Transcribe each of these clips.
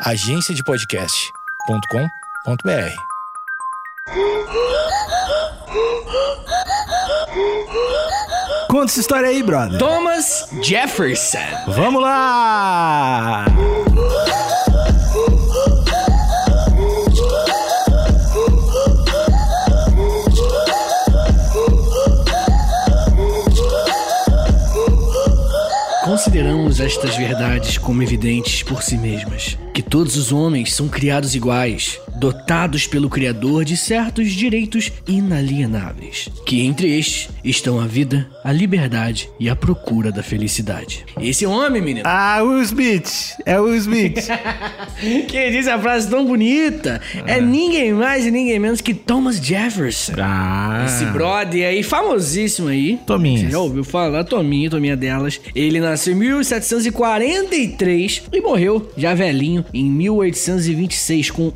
agenciadepodcast.com.br. Conta essa história aí, brother. Thomas Jefferson. Vamos lá! Consideramos estas verdades como evidentes por si mesmas, que todos os homens são criados iguais, dotados pelo Criador de certos direitos inalienáveis, que entre estes estão a vida, a liberdade e a procura da felicidade. Esse homem, menino, Ah, Will Smith. É Will Smith. que diz a frase tão bonita, é ninguém mais e ninguém menos que Thomas Jefferson. ah. Esse brother aí, famosíssimo aí. Tominhas. Você já ouviu falar? Tominha, Tominha delas. Ele nasceu em 1743 e morreu já velhinho em 1826, com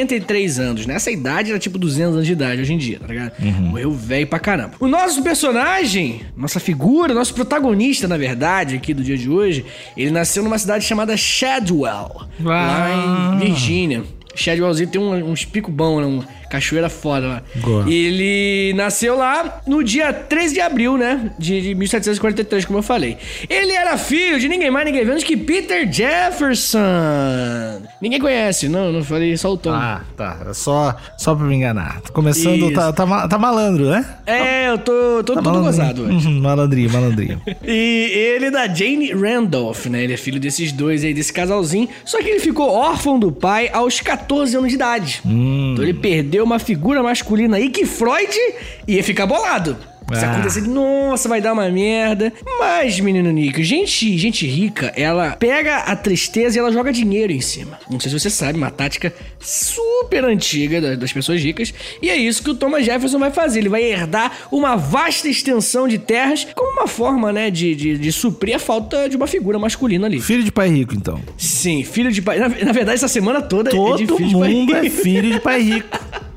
83 anos. Nessa idade era tipo 200 anos de idade hoje em dia, tá ligado? Morreu velho pra caramba. O nosso personagem, nossa figura, nosso protagonista, na verdade, aqui do dia de hoje, ele nasceu numa cidade chamada Shadwell, lá Ah. em Virgínia. Shadwellzinho tem um- uns pico bom, né? Uma cachoeira foda lá. E ele nasceu lá no dia 13 de abril, né? De, de 1743, como eu falei. Ele era filho de ninguém mais, ninguém menos que Peter Jefferson. Ninguém conhece, não, não falei só o Tom. Ah, tá. É Só, só pra me enganar. Tô começando, tá, tá, tá malandro, né? É, eu tô, tô Tá todo gozado hoje. Uhum, malandrinho, malandrinho. E ele é da Jane Randolph, né? Ele é filho desses dois aí, desse casalzinho. Só que ele ficou órfão do pai aos 14 anos de idade. Hum. Então ele perdeu uma figura masculina aí que Freud ia ficar bolado. Se Ah. acontecer, nossa, vai dar uma merda. Mas, menino Nico, gente, gente rica, ela pega a tristeza e ela joga dinheiro em cima. Não sei se você sabe, uma tática super antiga da- das pessoas ricas. E é isso que o Thomas Jefferson vai fazer. Ele vai herdar uma vasta extensão de terras como uma forma, né, de, de, de suprir a falta de uma figura masculina ali. Filho de pai rico, então. Sim, filho de pai. Na, na verdade, essa semana toda é Todo de filho de pai mundo é rico. filho de pai rico.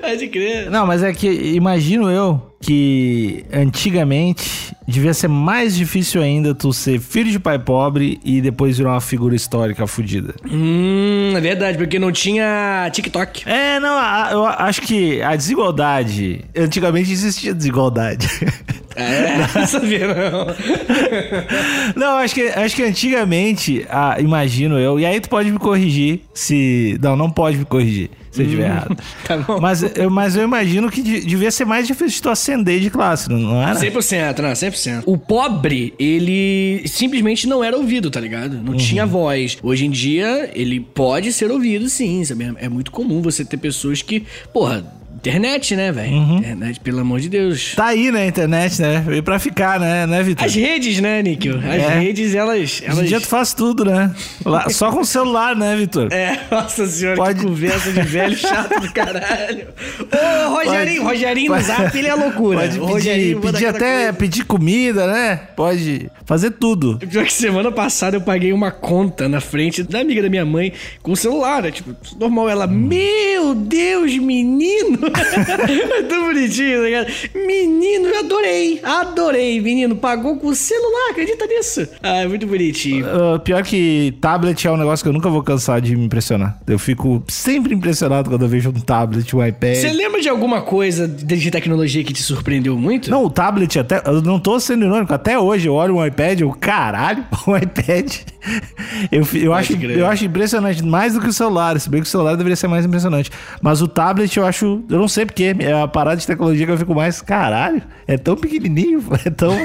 Pode crer. Não, mas é que imagino eu que antigamente devia ser mais difícil ainda tu ser filho de pai pobre e depois virar uma figura histórica fudida. Hum, é verdade, porque não tinha TikTok. É, não, a- eu acho que a desigualdade. Antigamente existia desigualdade. É, não sabia não. Não, acho que, acho que antigamente, ah, imagino eu, e aí tu pode me corrigir se. Não, não pode me corrigir se eu estiver errado. tá bom. Mas eu, mas eu imagino que de- devia ser mais difícil de tu ascender de classe, não- era? 100%, não, 100%. O pobre, ele simplesmente não era ouvido, tá ligado? Não tinha voz. Hoje em dia, ele pode ser ouvido sim, sabe? É muito comum você ter pessoas que, porra, internet, né, velho? Internet, pelo amor de Deus. Tá aí, né, internet, né? Veio pra ficar, né, né, Vitor? As redes, né, Níquel? As É. redes, elas... Hoje em elas... dia tu faz tudo, né? Lá- só com o celular, né, Vitor? É, nossa senhora, Pode- que conversa de velho chato do caralho. Ô, Rogerinho, Pode- Rogerinho no zap, ele é loucura. Pode Rogerinho pedir, pedir até coisa. pedir comida, né? Pode fazer tudo. Pior que semana passada eu paguei uma conta na frente da amiga da minha mãe com o celular, né? Tipo, normal. Ela, meu Deus, menino! é tão bonitinho, tá ligado? Menino, eu adorei, adorei, menino. Pagou com o celular, acredita nisso? Ah, é muito bonitinho. Ah, pior que tablet é um negócio que eu nunca vou cansar de me impressionar. Eu fico sempre impressionado quando eu vejo um tablet, um iPad. Você lembra de alguma coisa de tecnologia que te surpreendeu muito? Não, o tablet até. Eu não tô sendo irônico. Até hoje eu olho um iPad, eu, caralho, um iPad. Eu, eu, acho, eu acho impressionante, mais do que o celular. Se bem que o celular deveria ser mais impressionante. Mas o tablet eu acho. Eu não sei porquê. É a parada de tecnologia que eu fico mais. Caralho, é tão pequenininho, é tão.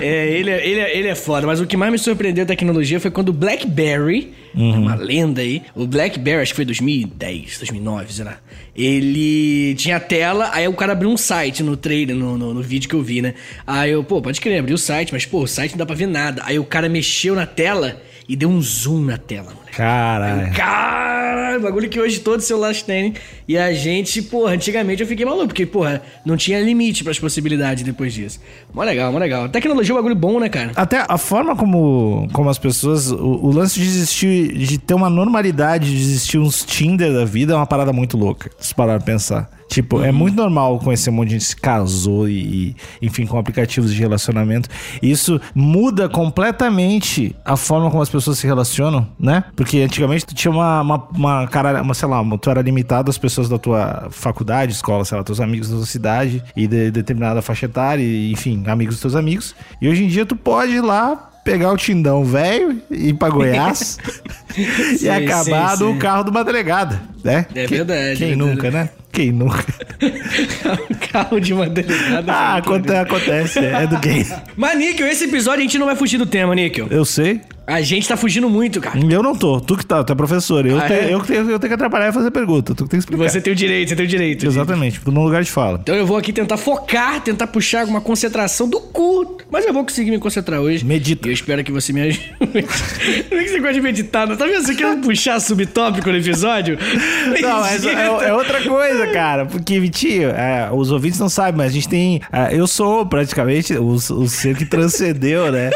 É, ele, é- ele, é- ele é foda, mas o que mais me surpreendeu da tecnologia foi quando o BlackBerry, uma lenda aí, o BlackBerry, acho que foi 2010, 2009, sei lá, ele tinha a tela, aí o cara abriu um site no trailer, no, no, no vídeo que eu vi, né? Aí eu, pô, pode crer, abri o site, mas pô, o site não dá pra ver nada. Aí o cara mexeu na tela e deu um zoom na tela, moleque. Caralho. Caralho, bagulho que hoje todos os celulares têm. E a gente, porra, antigamente eu fiquei maluco, porque, porra, não tinha limite pras possibilidades depois disso. Mó legal, mó legal. Tecnologia é um bagulho bom, né, cara? Até a forma como, como as pessoas. O, o lance de existir. De ter uma normalidade de existir uns Tinder da vida é uma parada muito louca. Se parar pra pensar. Tipo, é muito normal conhecer um monte de gente que se casou e, e, enfim, com aplicativos de relacionamento. Isso muda completamente a forma como as pessoas se relacionam, né? Porque antigamente tu tinha uma, uma, uma cara, uma, sei lá, uma- tu era limitado às pessoas da tua faculdade, escola, sei lá, teus amigos da tua cidade e de determinada faixa etária, e, enfim, amigos dos teus amigos. E hoje em dia tu pode ir lá pegar o Tindão velho e ir pra Goiás e Sim, acabar sim, no sim. carro de uma delegada, né? É Que- verdade, Quem é nunca, né? Quem nunca? Carro de uma delegada. Ah, aconte- acontece, é do gay. Mas, Níquel, esse episódio a gente não vai fugir do tema, Níquel. Eu sei. A gente tá fugindo muito, cara. Eu não tô. Tu que tá, tu é professor. Eu, Ah, te- é? eu, tenho, eu tenho que atrapalhar e fazer pergunta. Tu que tem que explicar. Você tem o direito, você tem o direito. Exatamente, tô no lugar de fala. Então eu vou aqui tentar focar, tentar puxar alguma concentração do cu. Mas eu vou conseguir me concentrar hoje. Medita. E eu espero que você me ajude. Por que você gosta de meditar? Não tá vendo? Você quer puxar subtópico no episódio? Não, mas é, é outra coisa, cara. Porque, Vitinho, é, os ouvintes não sabem, mas a gente tem. é, eu sou praticamente o, o ser que transcendeu, né?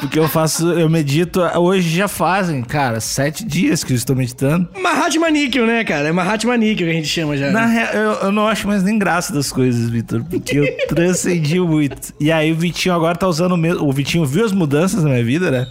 Porque eu faço, eu medito. Hoje já fazem, cara, sete dias que eu estou meditando. Mahatma Níquel, né, cara? É Mahatma Níquel que a gente chama já. Na real, eu, eu não acho mais nem graça das coisas, Vitor, porque eu transcendi muito. E aí o Vitinho agora tá usando o mesmo. O Vitinho viu as mudanças na minha vida, né?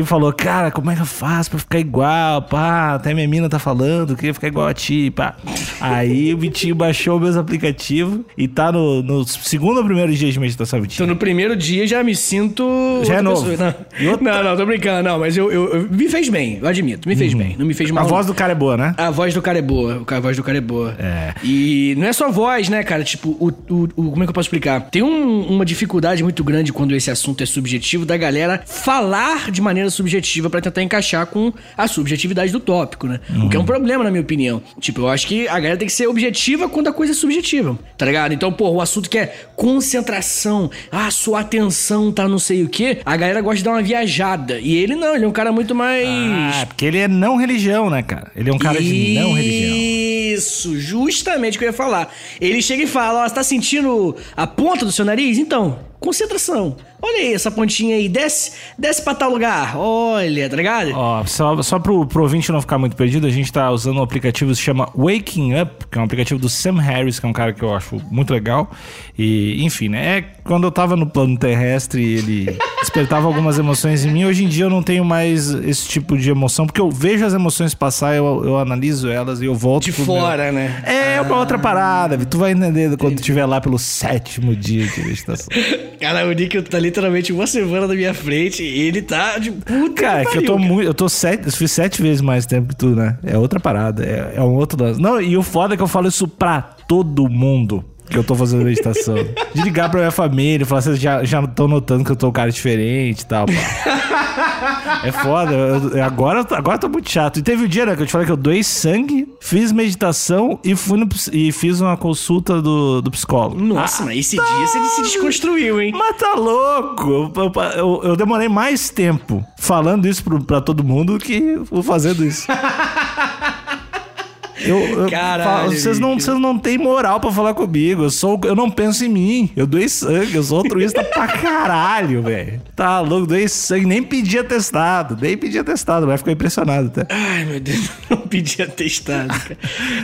E falou, cara, como é que eu faço pra ficar igual? Pá, até minha mina tá falando, queria ficar igual a ti, pá. Aí o Vitinho baixou o mesmo aplicativo e tá no, no segundo ou primeiro dia de meditação, Vitinho. Então no primeiro dia já me sinto. Já é novo. pessoa. Não. outra- não, não, tô brincando, não, mas eu, eu- eu- me fez bem, eu admito, me fez bem. Não me fez mal. Uhum. A voz do cara é boa, né? A voz do cara é boa. A voz do cara é boa. É. E não é só voz, né, cara? Tipo, o, o- o- como é que eu posso explicar? Tem um- uma dificuldade muito grande quando esse assunto é subjetivo da galera falar de maneira subjetiva pra tentar encaixar com a subjetividade do tópico, né? O que é um problema, na minha opinião. Tipo, eu acho que a galera tem que ser objetiva quando a coisa é subjetiva, tá ligado? Então, pô, o assunto que é concentração, ah, sua atenção tá não sei o quê, a galera gosta de dar uma viajada. E ele não, ele é um cara muito mais. Ah, porque ele é não religião, né, cara? Ele é um cara de não religião. Isso, justamente o que eu ia falar. Ele chega e fala: Ó, você tá sentindo a ponta do seu nariz? Então, concentração. Olha aí essa pontinha aí, desce, desce pra tal lugar. Olha, tá ligado? Ó, só, só pro, pro ouvinte não ficar muito perdido, a gente tá usando um aplicativo que se chama Waking Up, que é um aplicativo do Sam Harris, que é um cara que eu acho muito legal. E, enfim, né? É quando eu tava no plano terrestre, ele despertava algumas emoções em mim. Hoje em dia eu não tenho mais esse tipo de emoção, porque eu vejo as emoções passar, eu, eu analiso elas e eu volto. De pro meu- fora, né? É uma outra parada, Vi. tu vai entender quando tu estiver lá pelo sétimo dia de meditação. Cara, o Nick tá literalmente uma semana na minha frente e ele tá de puta. Cara, que que eu tô pariu, muito. Eu tô sete. Eu fiz sete vezes mais tempo que tu, né? É outra parada. É, é um outro lance. Não, e o foda é que eu falo isso pra todo mundo. Que eu tô fazendo meditação. De ligar pra minha família, falar, vocês já já estão notando que eu tô um cara diferente e tal, pá. É foda. eu- eu- agora, agora eu tô muito chato. E teve o dia, né, que eu te falei que eu doei sangue, fiz meditação e fui no, e fiz uma consulta do, do psicólogo. Nossa, mas esse dia você se desconstruiu, hein? Mas tá louco! Eu, eu- eu- demorei mais tempo falando isso pro, pra todo mundo do que fazendo isso. Eu, eu Caralho, vocês não, vocês não têm moral pra falar comigo. Eu sou, eu não penso em mim. Eu doei sangue, eu sou altruísta pra caralho, velho. Tá louco, doei sangue, nem pedi atestado, nem pedi atestado, vai ficar impressionado até. Ai, meu Deus, não pedi atestado, cara.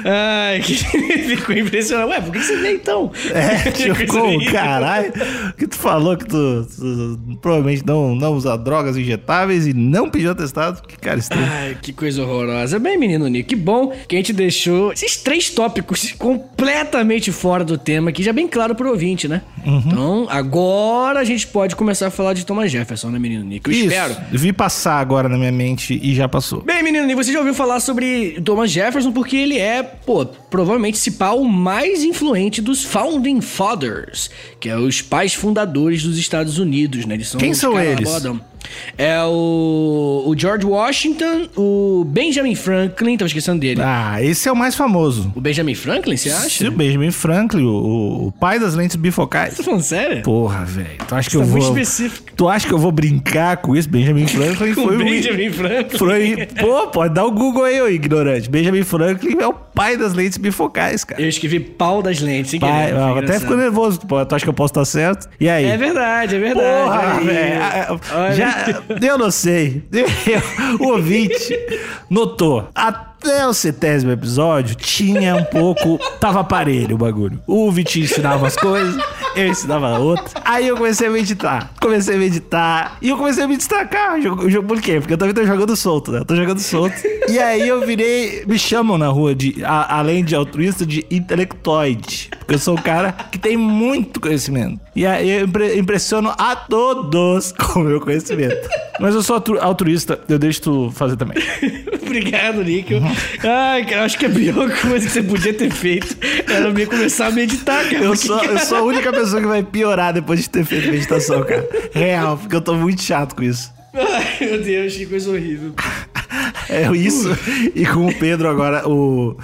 Ai, que ficou impressionado. Ué, por que você veio então? É, tipo, como, horrível. caralho, que tu falou que tu, tu provavelmente não, não usa drogas injetáveis e não pediu atestado. Que cara estranho. Ai, que coisa horrorosa. Bem, menino Nico, que bom que a gente deixou esses três tópicos completamente fora do tema aqui, já bem claro pro ouvinte, né? Uhum. Então, agora a gente pode começar a falar de Thomas Jefferson, né, menino Nico? Eu Isso, espero. vi passar agora na minha mente e já passou. Bem, menino, Nico, você já ouviu falar sobre Thomas Jefferson porque ele é, pô, provavelmente se pá, o mais influente dos Founding Fathers, que é os pais fundadores dos Estados Unidos, né? Eles são Quem são eles? É o, o George Washington, o Benjamin Franklin, tava esquecendo dele. Ah, esse é o mais famoso. O Benjamin Franklin, você acha? Se o Benjamin Franklin, o, o pai das lentes bifocais. Tá falando sério? Porra, velho. Tu acha que Tá eu vou. específico. Tu acha que eu vou brincar com isso? Benjamin Franklin Com foi o. Benjamin Franklin. Foi, pô, pode dar o Google aí, ô ignorante. Benjamin Franklin é o pai das lentes bifocais, cara. Eu escrevi pau das lentes, sem Pai, querer, até engraçado. ficou nervoso. Pô, tu acha que eu posso estar certo? E aí? É verdade, é verdade. Porra, velho. Ah. Já, eu não sei. Eu- o ouvinte notou. A- até o centésimo episódio tinha um pouco. Tava parelho o bagulho. O Vitinho ensinava as coisas, eu ensinava outras. Aí eu comecei a meditar. Comecei a meditar. E eu comecei a me destacar. Por quê? Porque eu também tô jogando solto, né? Eu tô jogando solto. E aí eu virei. Me chamam na rua de. a- além de altruísta, de intelectoide. Porque eu sou um cara que tem muito conhecimento. E aí eu impre- impressiono a todos com o meu conhecimento. Mas eu sou altru- altruísta, eu deixo tu fazer também. Obrigado, Níquel. Ai, cara, eu acho que a pior coisa que você podia ter feito era me começar a meditar, cara. Eu sou, eu sou a única pessoa que vai piorar depois de ter feito meditação, cara. Real, porque eu tô muito chato com isso. Ai, meu Deus, que coisa horrível. É isso. E com o Pedro agora, o,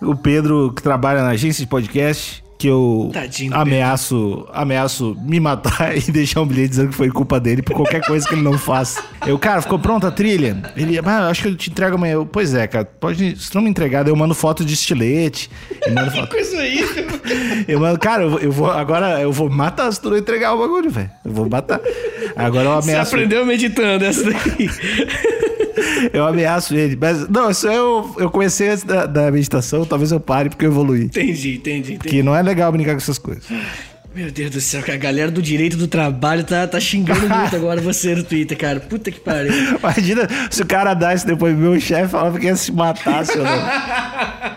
o Pedro que trabalha na agência de podcast, que eu Tadinho ameaço, ameaço me matar e deixar um bilhete dizendo que foi culpa dele por qualquer coisa que ele não faça. Eu, cara, ficou pronta a trilha? Ele, ah, acho que eu te entrego amanhã. Eu, pois é, cara, pode, se não me entregar, eu mando foto de estilete. Eu mando Que foto. coisa horrível. Eu mando, cara, eu, vou- eu vou, agora eu vou matar se tu não entregar o bagulho, velho. Eu vou matar. Agora eu Você ameaço. aprendeu meditando essa daí. Eu ameaço ele. Mas, não, isso eu, eu comecei antes da, da meditação, talvez eu pare porque eu evoluí. Entendi, entendi, entendi. Que não é legal brincar com essas coisas. Meu Deus do céu, que a galera do direito do trabalho tá, tá xingando muito agora você no Twitter, cara. Puta que pariu. Imagina se o cara dá isso depois, meu chefe falava que ia se matar, seu.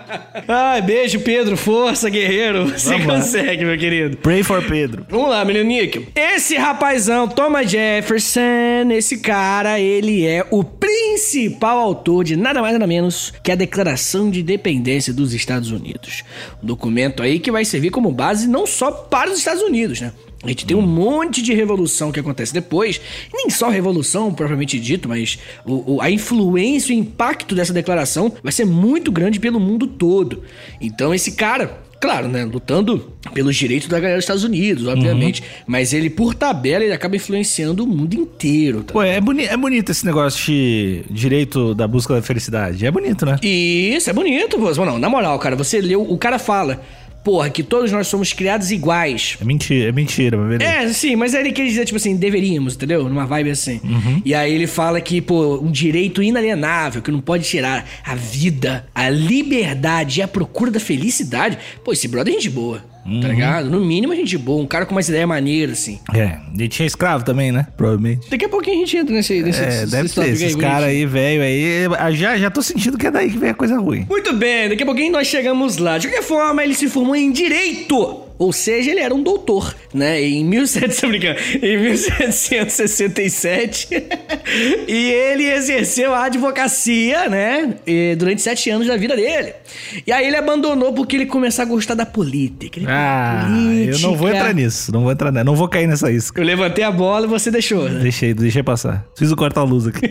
Ai, beijo, Pedro. Força, guerreiro. Você Vamos lá. consegue, meu querido. Pray for Pedro. Vamos lá, menino Níquel. Esse rapazão, Thomas Jefferson, esse cara, ele é o principal autor de nada mais nada menos que a Declaração de Independência dos Estados Unidos. Um documento aí que vai servir como base não só para os Estados Unidos, né? A gente tem um monte de revolução que acontece depois, nem só revolução propriamente dito, mas o, o- a influência, o impacto dessa declaração vai ser muito grande pelo mundo todo. Então esse cara, Claro, né? Lutando pelos direitos da galera dos Estados Unidos, obviamente. Mas ele, por tabela, ele acaba influenciando o mundo inteiro. Tá? Pô, é, boni é bonito esse negócio de direito da busca da felicidade. É bonito, né? E isso é bonito, pô. Não, na moral, cara, você leu. O cara fala, porra, que todos nós somos criados iguais. É mentira, é mentira, mas beleza. É, sim, mas aí ele quer dizer, tipo assim, deveríamos, entendeu? Numa vibe assim. E aí ele fala que, pô, um direito inalienável, que não pode tirar a vida, a liberdade e a procura da felicidade. Pô, esse brother é gente boa, tá ligado? No mínimo é gente boa, um cara com umas ideias maneiras, assim. É, e tinha escravo também, né? Provavelmente. Daqui a pouquinho a gente entra nesse, nesse, É, nesse deve ser. Esses aí, caras aí, velho, aí. Já, já tô sentindo que é daí que vem a coisa ruim. Muito bem, daqui a pouquinho nós chegamos lá. De qualquer forma, ele se formou em Direito. Ou seja, ele era um doutor, né? Em 1700, tô brincando, em 1767. e ele exerceu a advocacia, né? e durante sete anos da vida dele. E aí ele abandonou porque ele começou a gostar da política. Ele Ah, eu não vou política. entrar nisso. Não vou entrar. Não vou cair nessa isca. Eu levantei a bola e você deixou. né? Deixei, deixei passar. Fiz o corta-luz aqui.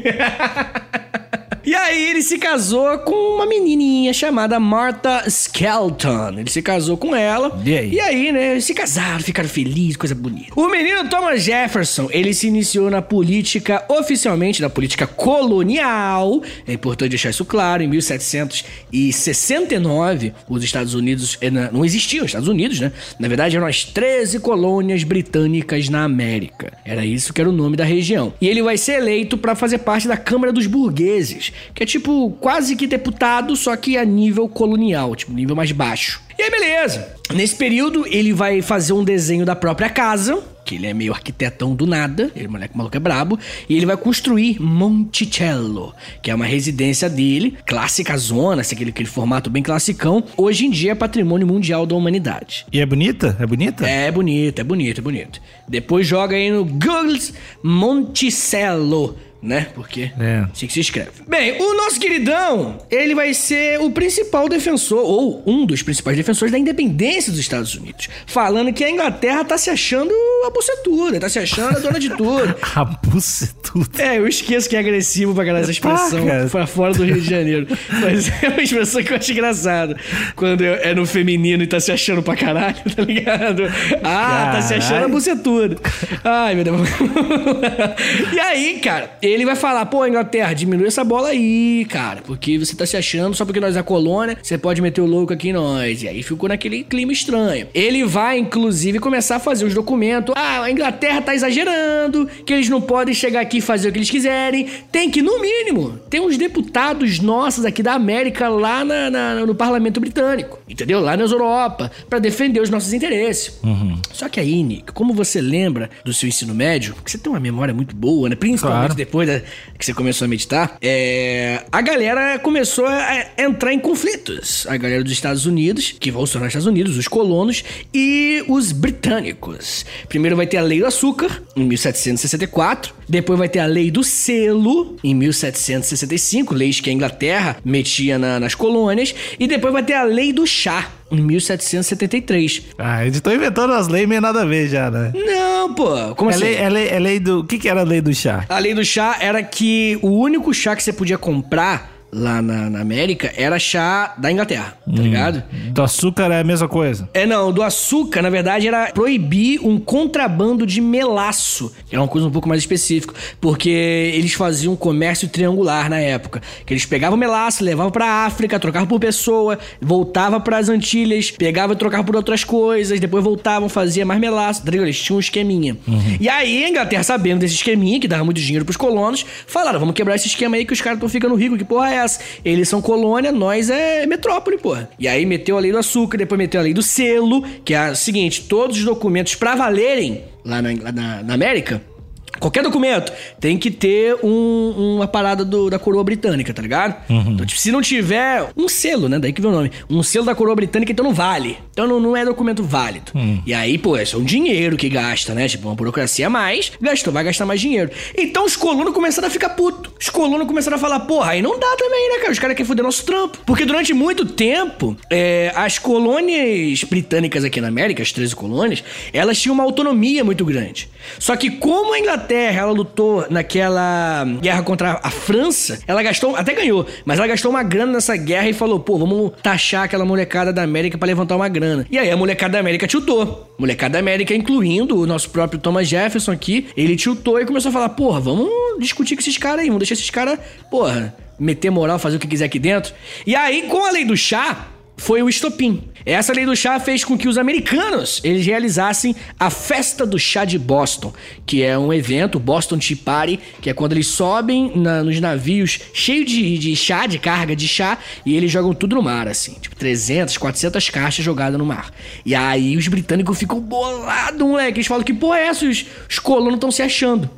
E aí ele se casou com uma menininha chamada Martha Skelton. Ele se casou com ela. E aí? E aí, né, eles se casaram, ficaram felizes, coisa bonita. O menino Thomas Jefferson, ele se iniciou na política, oficialmente na política colonial. É importante deixar isso claro, em 1769, os Estados Unidos eh, não existiam, os Estados Unidos, né? Na verdade, eram as 13 colônias britânicas na América. Era isso que era o nome da região. E ele vai ser eleito para fazer parte da Câmara dos Burgueses, que é tipo quase que deputado, só que a nível colonial, tipo nível mais baixo. E aí, beleza. Nesse período, ele vai fazer um desenho da própria casa, que ele é meio arquitetão do nada, ele moleque maluco é brabo, e ele vai construir Monticello, que é uma residência dele, clássica zona, assim, aquele, aquele formato bem classicão, hoje em dia é patrimônio mundial da humanidade. E é bonita? É bonita? É bonito, é bonito, é bonito. Depois joga aí no Google Monticello, né? Porque É. assim que se escreve. Bem, o nosso queridão, ele vai ser o principal defensor, ou um dos principais defensores da independência dos Estados Unidos. Falando que a Inglaterra tá se achando a bucetuda, tá se achando a dona de tudo. A bucetuda. É, eu esqueço que é agressivo pra caralho essa expressão Tá, cara. pra fora do Rio de Janeiro. Mas é uma expressão que eu acho engraçada. Quando é no feminino e tá se achando pra caralho, tá ligado? Ah, tá se achando a bucetuda. Ai, meu Deus. e aí, cara, ele vai falar: pô, Inglaterra, diminui essa bola aí, cara, porque você tá se achando só porque nós é colônia, você pode meter o louco aqui em nós. E aí ficou naquele clima estranho. Ele vai, inclusive, começar a fazer os documentos. Ah, a Inglaterra tá exagerando, que eles não podem chegar aqui e fazer o que eles quiserem. Tem que, no mínimo, ter uns deputados nossos aqui da América lá na, na, no parlamento britânico, entendeu? Lá nas Europa, para defender os nossos interesses. Uhum. Só que aí, Nick, como você lembra do seu ensino médio, porque você tem uma memória muito boa, né? Principalmente Claro. depois da- que você começou a meditar, é, a galera começou a entrar em conflitos. A galera dos Estados Unidos, que vão se tornar Estados Unidos, os colonos, e os britânicos. Primeiro vai ter a Lei do Açúcar, em 1764. Depois vai ter a Lei do Selo, em 1765, leis que a Inglaterra metia na- nas colônias. E depois vai ter a Lei do Chá, em 1773. Ah, eles estão inventando as leis meio nada a ver já, né? Não, pô, como É assim? lei, é, lei, é lei do. O que, que era a lei do chá? A lei do chá era que o único chá que você podia comprar lá na, na América era chá da Inglaterra, tá ligado? Do açúcar é a mesma coisa. É, não, do açúcar, na verdade, era proibir um contrabando de melaço, era uma coisa um pouco mais específica, porque eles faziam um comércio triangular na época, que eles pegavam melaço, levavam pra África, trocavam por pessoa, voltava pras Antilhas, pegava e trocava por outras coisas, depois voltavam, fazia mais melaço, tá ligado? Eles tinham um esqueminha. E aí, a Inglaterra, sabendo desse esqueminha, que dava muito dinheiro pros colonos, falaram, vamos quebrar esse esquema aí que os caras estão ficando ricos, que porra é essa? Eles são colônia, nós é metrópole, porra. E aí meteu a lei do açúcar, depois meteu a lei do selo, que é o seguinte, todos os documentos pra valerem lá na, lá na- na América, Qualquer documento tem que ter um- uma parada do- da coroa britânica, tá ligado? Então, tipo, se não tiver um selo, né? Daí que vem o nome. Um selo da coroa britânica, então não vale. Então não, não é documento válido. E aí, pô, é só um dinheiro que gasta, né? Tipo, uma burocracia a mais, gastou, vai gastar mais dinheiro. Então os colonos começaram a ficar puto. Os colonos começaram a falar, porra, aí não dá também, né, cara? Os caras querem foder nosso trampo. Porque durante muito tempo, é, as colônias britânicas aqui na América, as 13 colônias, elas tinham uma autonomia muito grande. Só que como a Inglaterra, ela lutou naquela guerra contra a França, ela gastou, até ganhou, mas ela gastou uma grana nessa guerra e falou, pô, vamos taxar aquela molecada da América pra levantar uma grana. E aí a molecada da América tiltou. Molecada da América, incluindo o nosso próprio Thomas Jefferson aqui, ele tiltou e começou a falar, porra, vamos discutir com esses caras aí, vamos deixar esses caras, porra, meter moral, fazer o que quiser aqui dentro. E aí, com a lei do chá, foi o estopim. Essa lei do chá fez com que os americanos eles realizassem a festa do chá de Boston, que é um evento, Boston Tea Party, que é quando eles sobem na- nos navios cheios de, de chá, de carga de chá, e eles jogam tudo no mar, assim, tipo 300, 400 caixas jogadas no mar. E aí os britânicos ficam bolados, moleque. Eles falam que porra é essa? Os, os colonos estão se achando.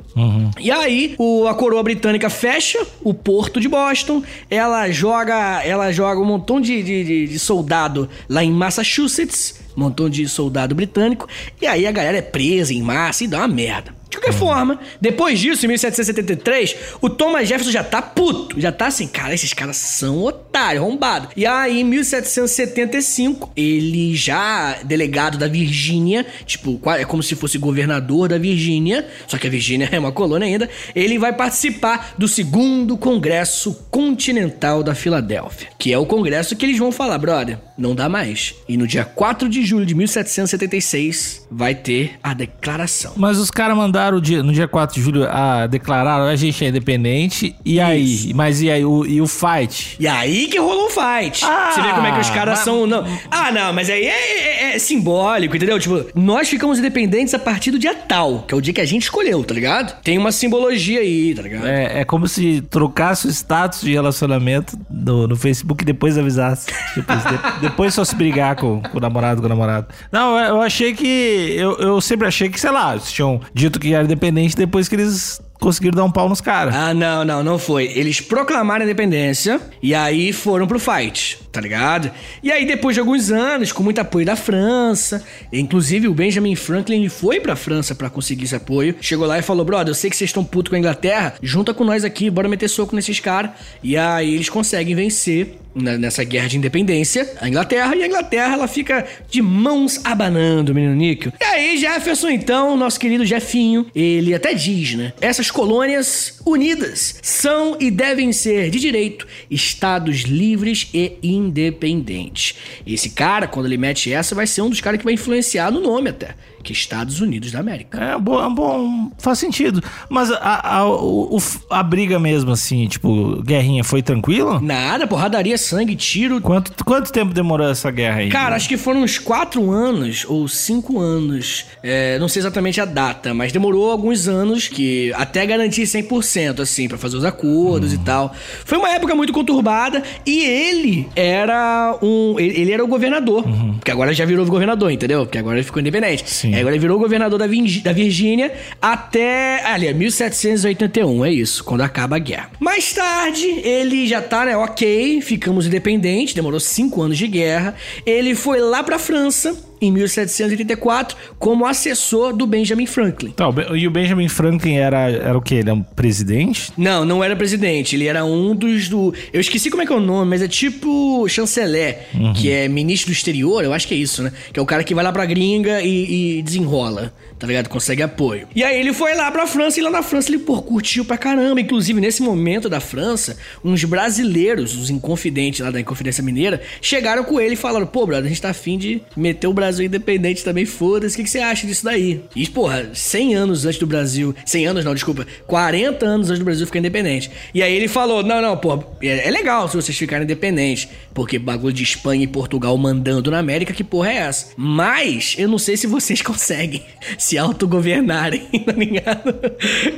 E aí, o- a coroa britânica fecha o porto de Boston, ela joga, ela joga um montão de, de- de- de soldado lá em Massachusetts, um montão de soldado britânico, e aí a galera é presa em massa e dá uma merda. De qualquer forma, depois disso, em 1773, o Thomas Jefferson já tá puto. Já tá assim, cara, esses caras são otários, arrombados. E aí, em 1775, ele já delegado da Virgínia, tipo, é como se fosse governador da Virgínia, só que a Virgínia é uma colônia ainda, ele vai participar do segundo Congresso Continental da Filadélfia, que é o congresso que eles vão falar, brother, não dá mais. E no dia 4 de julho de 1776 vai ter a declaração. Mas os caras mandaram o dia- no dia 4 de julho a declarar a gente é independente. E aí? Mas e aí? O, e o fight? E aí que rolou um fight. Ah, Você vê como é que os caras mas- são. Não. Ah, não, mas aí é, é- é simbólico, entendeu? Tipo, nós ficamos independentes a partir do dia tal, que é o dia que a gente escolheu, tá ligado? Tem uma simbologia aí, tá ligado? É, é como se trocasse o status de relacionamento no, no Facebook e depois avisasse. Tipo, de- depois só se brigar com, com o namorado, com o namorado. Não, eu, eu achei que. Eu, eu sempre achei que, sei lá, eles tinham dito que era independente depois que eles conseguiram dar um pau nos caras. Ah, não, não, não foi. Eles proclamaram a independência e aí foram pro fight, tá ligado? E aí, depois de alguns anos, com muito apoio da França, inclusive o Benjamin Franklin foi pra França pra conseguir esse apoio, chegou lá e falou: brother, eu sei que vocês estão putos com a Inglaterra, junta com nós aqui, bora meter soco nesses caras. E aí eles conseguem vencer nessa guerra de independência a Inglaterra, e a Inglaterra ela fica de mãos abanando, menino Níquel. E aí, Jefferson, então, nosso querido Jefinho, ele até diz, né? Essas colônias unidas são e devem ser, de direito, estados livres e independentes. Esse cara, quando ele mete essa, vai ser um dos caras que vai influenciar no nome até. Que é Estados Unidos da América. É bom, é bom faz sentido. Mas a, a, o- a briga mesmo, assim, tipo, guerrinha, foi tranquila? Nada, porradaria, sangue, tiro. Quanto, quanto tempo demorou essa guerra aí? Cara, acho que foram uns quatro anos ou cinco anos. É, não sei exatamente a data, mas demorou alguns anos que até garantir 100%, assim, pra fazer os acordos e tal. Foi uma época muito conturbada e ele era um. Ele, ele era o governador. Porque agora já virou governador, entendeu? Porque agora ele ficou independente. Sim. É, agora ele virou governador da, da Virgínia até. Ali, é 1781, é isso, quando acaba a guerra. Mais tarde, ele já tá, né? Ok, ficamos independentes, demorou cinco anos de guerra. Ele foi lá pra França. Em 1784, como assessor do Benjamin Franklin. Tá, e o Benjamin Franklin era, era o quê? Ele é um presidente? Não, não era presidente. Ele era um dos do. Eu esqueci como é que é o nome, mas é tipo chanceler, que é ministro do exterior, eu acho que é isso, né? Que é o cara que vai lá pra gringa e, e desenrola, tá ligado? Consegue apoio. E aí ele foi lá pra França e lá na França ele, pô, curtiu pra caramba. Inclusive, nesse momento da França, uns brasileiros, os Inconfidentes lá da Inconfidência Mineira, chegaram com ele e falaram: pô, brother, a gente tá afim de meter o Brasil independente também, foda-se. O que, que você acha disso daí? E, porra, 100 anos antes do Brasil. 100 anos não, desculpa. 40 anos antes do Brasil ficar independente. E aí ele falou: não, não, pô, é, é legal se vocês ficarem independentes. Porque bagulho de Espanha e Portugal mandando na América, que porra é essa? Mas eu não sei se vocês conseguem se autogovernarem, tá ligado?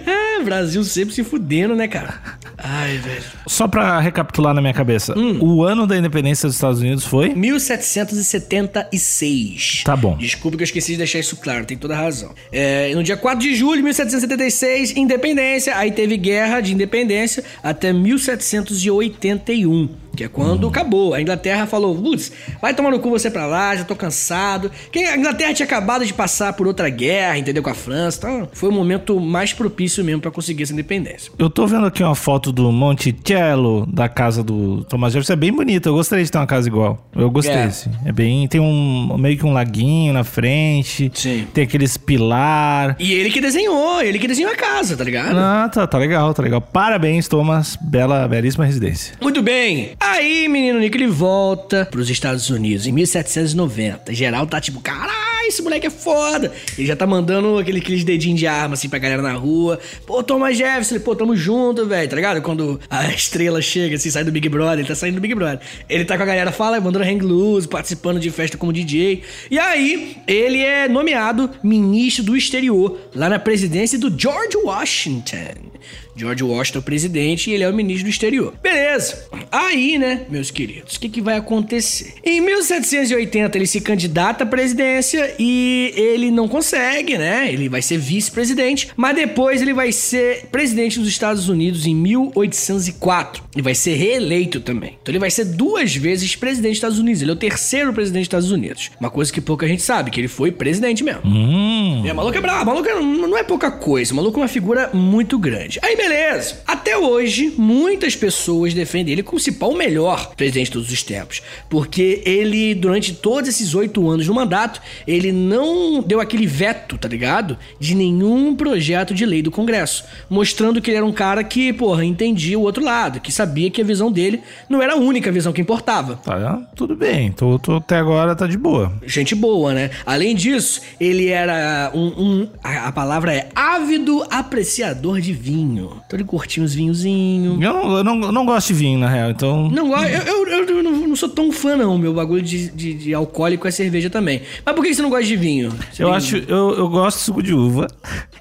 É, Brasil sempre se fudendo, né, cara? Ai, velho. Só pra recapitular na minha cabeça. Hum. O ano da independência dos Estados Unidos foi? 1776. Tá bom. Desculpa que eu esqueci de deixar isso claro, tem toda a razão. É, no dia 4 de julho de 1776, independência. Aí teve guerra de independência até 1781, que é quando acabou. A Inglaterra falou: putz, vai tomar no cu você pra lá, já tô cansado. Que a Inglaterra tinha acabado de passar por outra guerra, entendeu? Com a França. Então foi o momento mais propício mesmo pra conseguir essa independência. Eu tô vendo aqui uma foto do Monticello, da casa do Thomas Jefferson. É bem bonita. Eu gostaria de ter uma casa igual. Eu gostei, É. assim. É bem... Tem um... Meio que um laguinho na frente. Sim. Tem aqueles pilar. E ele que desenhou, ele que desenhou a casa, tá ligado? Ah, tá, tá legal, tá legal. Parabéns, Thomas. Bela, belíssima residência. Muito bem. Aí, menino Nick, ele volta pros Estados Unidos em 1790. Geral tá tipo, caralho, esse moleque é foda. Ele já tá mandando aquele, aqueles dedinhos de arma assim pra galera na rua. Pô, Thomas Jefferson, pô, tamo junto, velho, tá ligado? Quando a estrela chega, assim, sai do Big Brother, ele tá saindo do Big Brother. Ele tá com a galera, fala, mandando hang loose, participando de festa como DJ. E aí, ele é nomeado ministro do exterior, lá na presidência do George Washington. George Washington é o presidente e ele é o ministro do exterior. Beleza. Aí, né, meus queridos, o que, que vai acontecer? Em 1780 ele se candidata à presidência e ele não consegue, né? Ele vai ser vice-presidente, mas depois ele vai ser presidente dos Estados Unidos em 1804 e vai ser reeleito também. Então ele vai ser duas vezes presidente dos Estados Unidos. Ele é o terceiro presidente dos Estados Unidos. Uma coisa que pouca gente sabe, que ele foi presidente mesmo. Hum. É, maluco é brabo, maluco é- não é pouca coisa, maluco é uma figura muito grande. Aí beleza, até hoje muitas pessoas defendem ele como se pá o melhor presidente de todos os tempos, porque ele durante todos esses oito anos no mandato, ele não deu aquele veto, tá ligado? De nenhum projeto de lei do Congresso, mostrando que ele era um cara que, porra, entendia o outro lado, que sabia que a visão dele não era a única visão que importava. Tá, tudo bem. Tô, tô- até agora tá de boa. Gente boa, né? Além disso, ele era um. um- a, palavra é ávido apreciador de vinho. Então ele curtia uns vinhozinhos. Eu não, eu não, eu não gosto de vinho, na real, então... Não, eu, eu, eu- não, não sou tão fã, não. Meu bagulho de, de, de alcoólico é cerveja também. Mas por que você não gosta de vinho? Você Eu tem- acho, eu, eu gosto de suco de uva.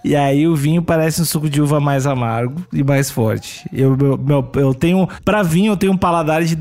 E aí o vinho parece um suco de uva mais amargo e mais forte. Eu, meu, meu- eu tenho, pra vinho eu tenho um paladar de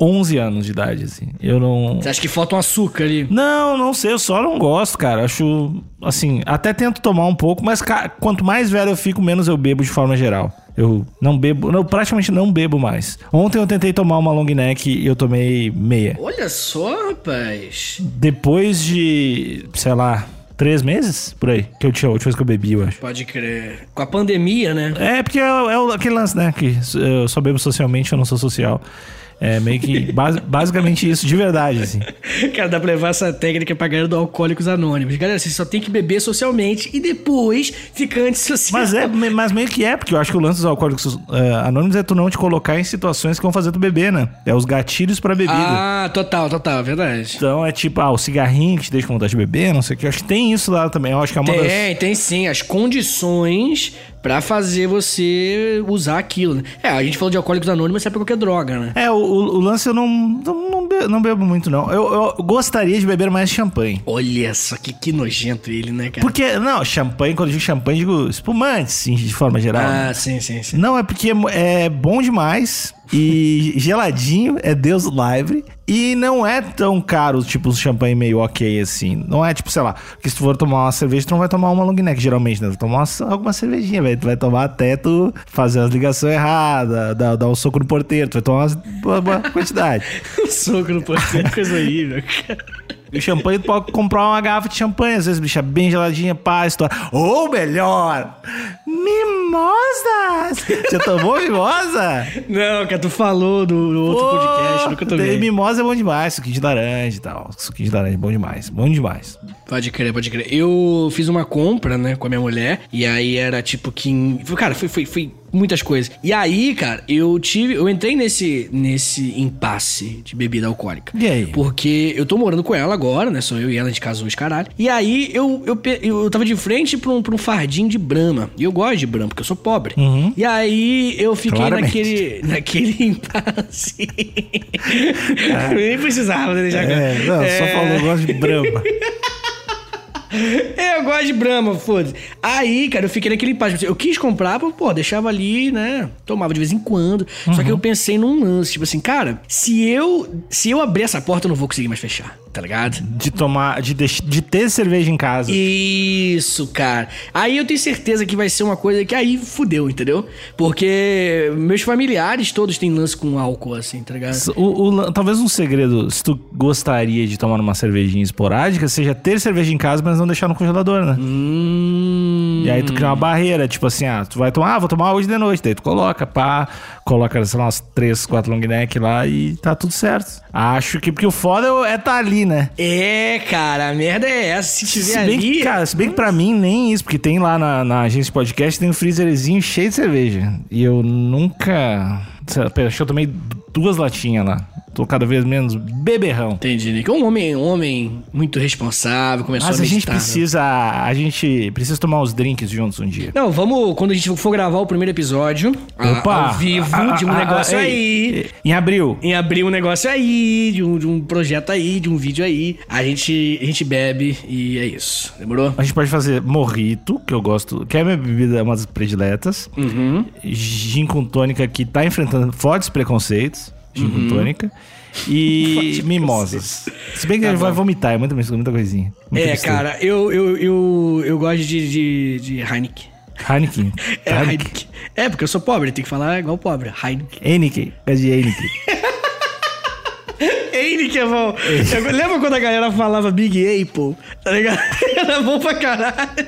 11 anos de idade, assim. Eu não... Você acha que falta um açúcar ali? Não, não sei, eu só não gosto, cara. Acho, assim, até tento tomar um pouco, mas ca- quanto mais velho eu fico, menos eu bebo de forma geral. Eu não bebo, eu praticamente não bebo mais. Ontem eu tentei tomar uma long neck e eu tomei meia. Olha só, rapaz. Depois de, sei lá, três meses por aí, que eu tinha a última vez que eu bebi, eu acho. Pode crer. Com a pandemia, né? É, porque é, é aquele lance, né? Que eu só bebo socialmente, eu não sou social. É meio que bas- basicamente isso, de verdade, assim. Cara, dá pra levar essa técnica pra galera do Alcoólicos Anônimos. Galera, você só tem que beber socialmente e depois ficar antissocial. Mas é, mas meio que é, porque eu acho que o lance dos alcoólicos é, anônimos é tu não te colocar em situações que vão fazer tu beber, né? É os gatilhos pra bebida. Ah, total, total, verdade. Então é tipo, ah, o cigarrinho que te deixa com vontade de beber, não sei o que. Eu acho que tem isso lá também. Eu acho que é uma das. Tem, tem sim, as condições pra fazer você usar aquilo. né? É, a gente falou de Alcoólicos Anônimos, é pra qualquer droga, né? É, o, o- lance eu não, não, não, be- não bebo muito, não. Eu, eu gostaria de beber mais champanhe. Olha só que, que nojento ele, né, cara? Porque, não, champanhe, quando eu digo champanhe, eu digo espumante, sim, de forma geral. Ah, sim, sim, sim. Não, é porque é é bom demais e geladinho, é Deus livre. E não é tão caro, tipo, o champanhe meio ok, assim. Não é tipo, sei lá, que se tu for tomar uma cerveja, tu não vai tomar uma long neck, geralmente, né? Tu tomar uma- alguma cervejinha, velho. Tu vai tomar até tu fazer as ligações erradas, dar, dar um soco no porteiro, tu vai tomar uma boa quantidade. Um soco no porteiro, coisa horrível, cara. E o champanhe, tu pode comprar uma garrafa de champanhe, às vezes, bicha, bem geladinha, pá, estourar. Ou melhor, mimosas! Já tomou mimosa? Não, cara, tu falou do, do outro Pô, podcast, nunca tomei. Mimosa é bom demais, suquinho de laranja e tal. Suquinho de laranja é bom demais, bom demais. Pode crer, pode crer. Eu fiz uma compra, né, com a minha mulher, e aí era tipo que. Cara, foi, foi, foi muitas coisas. E aí, cara, eu tive. Eu entrei nesse, nesse impasse de bebida alcoólica. E aí? Porque eu tô morando com ela agora, né? Sou eu e ela, de casou os caralho. E aí eu, eu, eu, eu tava de frente pra um, pra um fardinho de brama. E eu gosto de brama, porque eu sou pobre. E aí eu fiquei Uhum. Claramente. naquele. naquele impasse. Eu nem precisava deixar. É, não, só falou, eu gosto de brama. Eu gosto de Brahma, foda-se. Aí, cara, eu fiquei naquele impasse. Eu quis comprar, pô, deixava ali, né? Tomava de vez em quando. Só que eu pensei num lance, tipo assim, cara, se eu se eu abrir essa porta, eu não vou conseguir mais fechar, tá ligado? De tomar, de, de ter cerveja em casa. Isso, cara. Aí eu tenho certeza que vai ser uma coisa que aí fudeu, entendeu? Porque meus familiares todos têm lance com álcool, assim, tá ligado? O- o talvez um segredo, se tu gostaria de tomar uma cervejinha esporádica, seja ter cerveja em casa, mas não deixar no congelador, né? Hum. E aí tu cria uma barreira, tipo assim, ah, tu vai tomar, ah, vou tomar hoje de noite. Daí tu coloca, pá, coloca, sei lá, umas 3, 4 long neck lá e tá tudo certo. Acho que, porque o foda é tá ali, né? É, cara, a merda é essa. Se tiver Se bem ali. que, cara, se bem que pra mim nem isso, porque tem lá na, na agência de podcast, tem um freezerzinho cheio de cerveja. E eu nunca. Acho que eu tomei duas latinhas lá. Tô cada vez menos beberrão. Entendi, Nick. Um homem, um homem muito responsável, começou Mas a a gente né? precisa. A gente precisa tomar uns drinks juntos um dia. Não, vamos, quando a gente for gravar o primeiro episódio, a- ao vivo, Ah, de um negócio aí. Em abril. Em abrir um negócio aí, de um, de um projeto aí, de um vídeo aí. A gente, a gente bebe e é isso. Demorou? A gente pode fazer morrito, que eu gosto, que é a minha bebida, uma das prediletas. Uhum. Gin com tônica, que tá enfrentando fortes preconceitos. Gin Uhum. tônica. E mimosas. Se bem que ele vai vomitar, é muita, muita coisinha. Muita Tá É, mistura. cara, eu, eu, eu, eu gosto de, de, de Heineken. Heineken. É. Heineken. É, porque eu sou pobre, tem que falar igual pobre. Heineken. Heineken. É de Heineken. Heineken é bom. Eu- lembra quando a galera falava Big Apple? Tá ligado? Era bom pra caralho.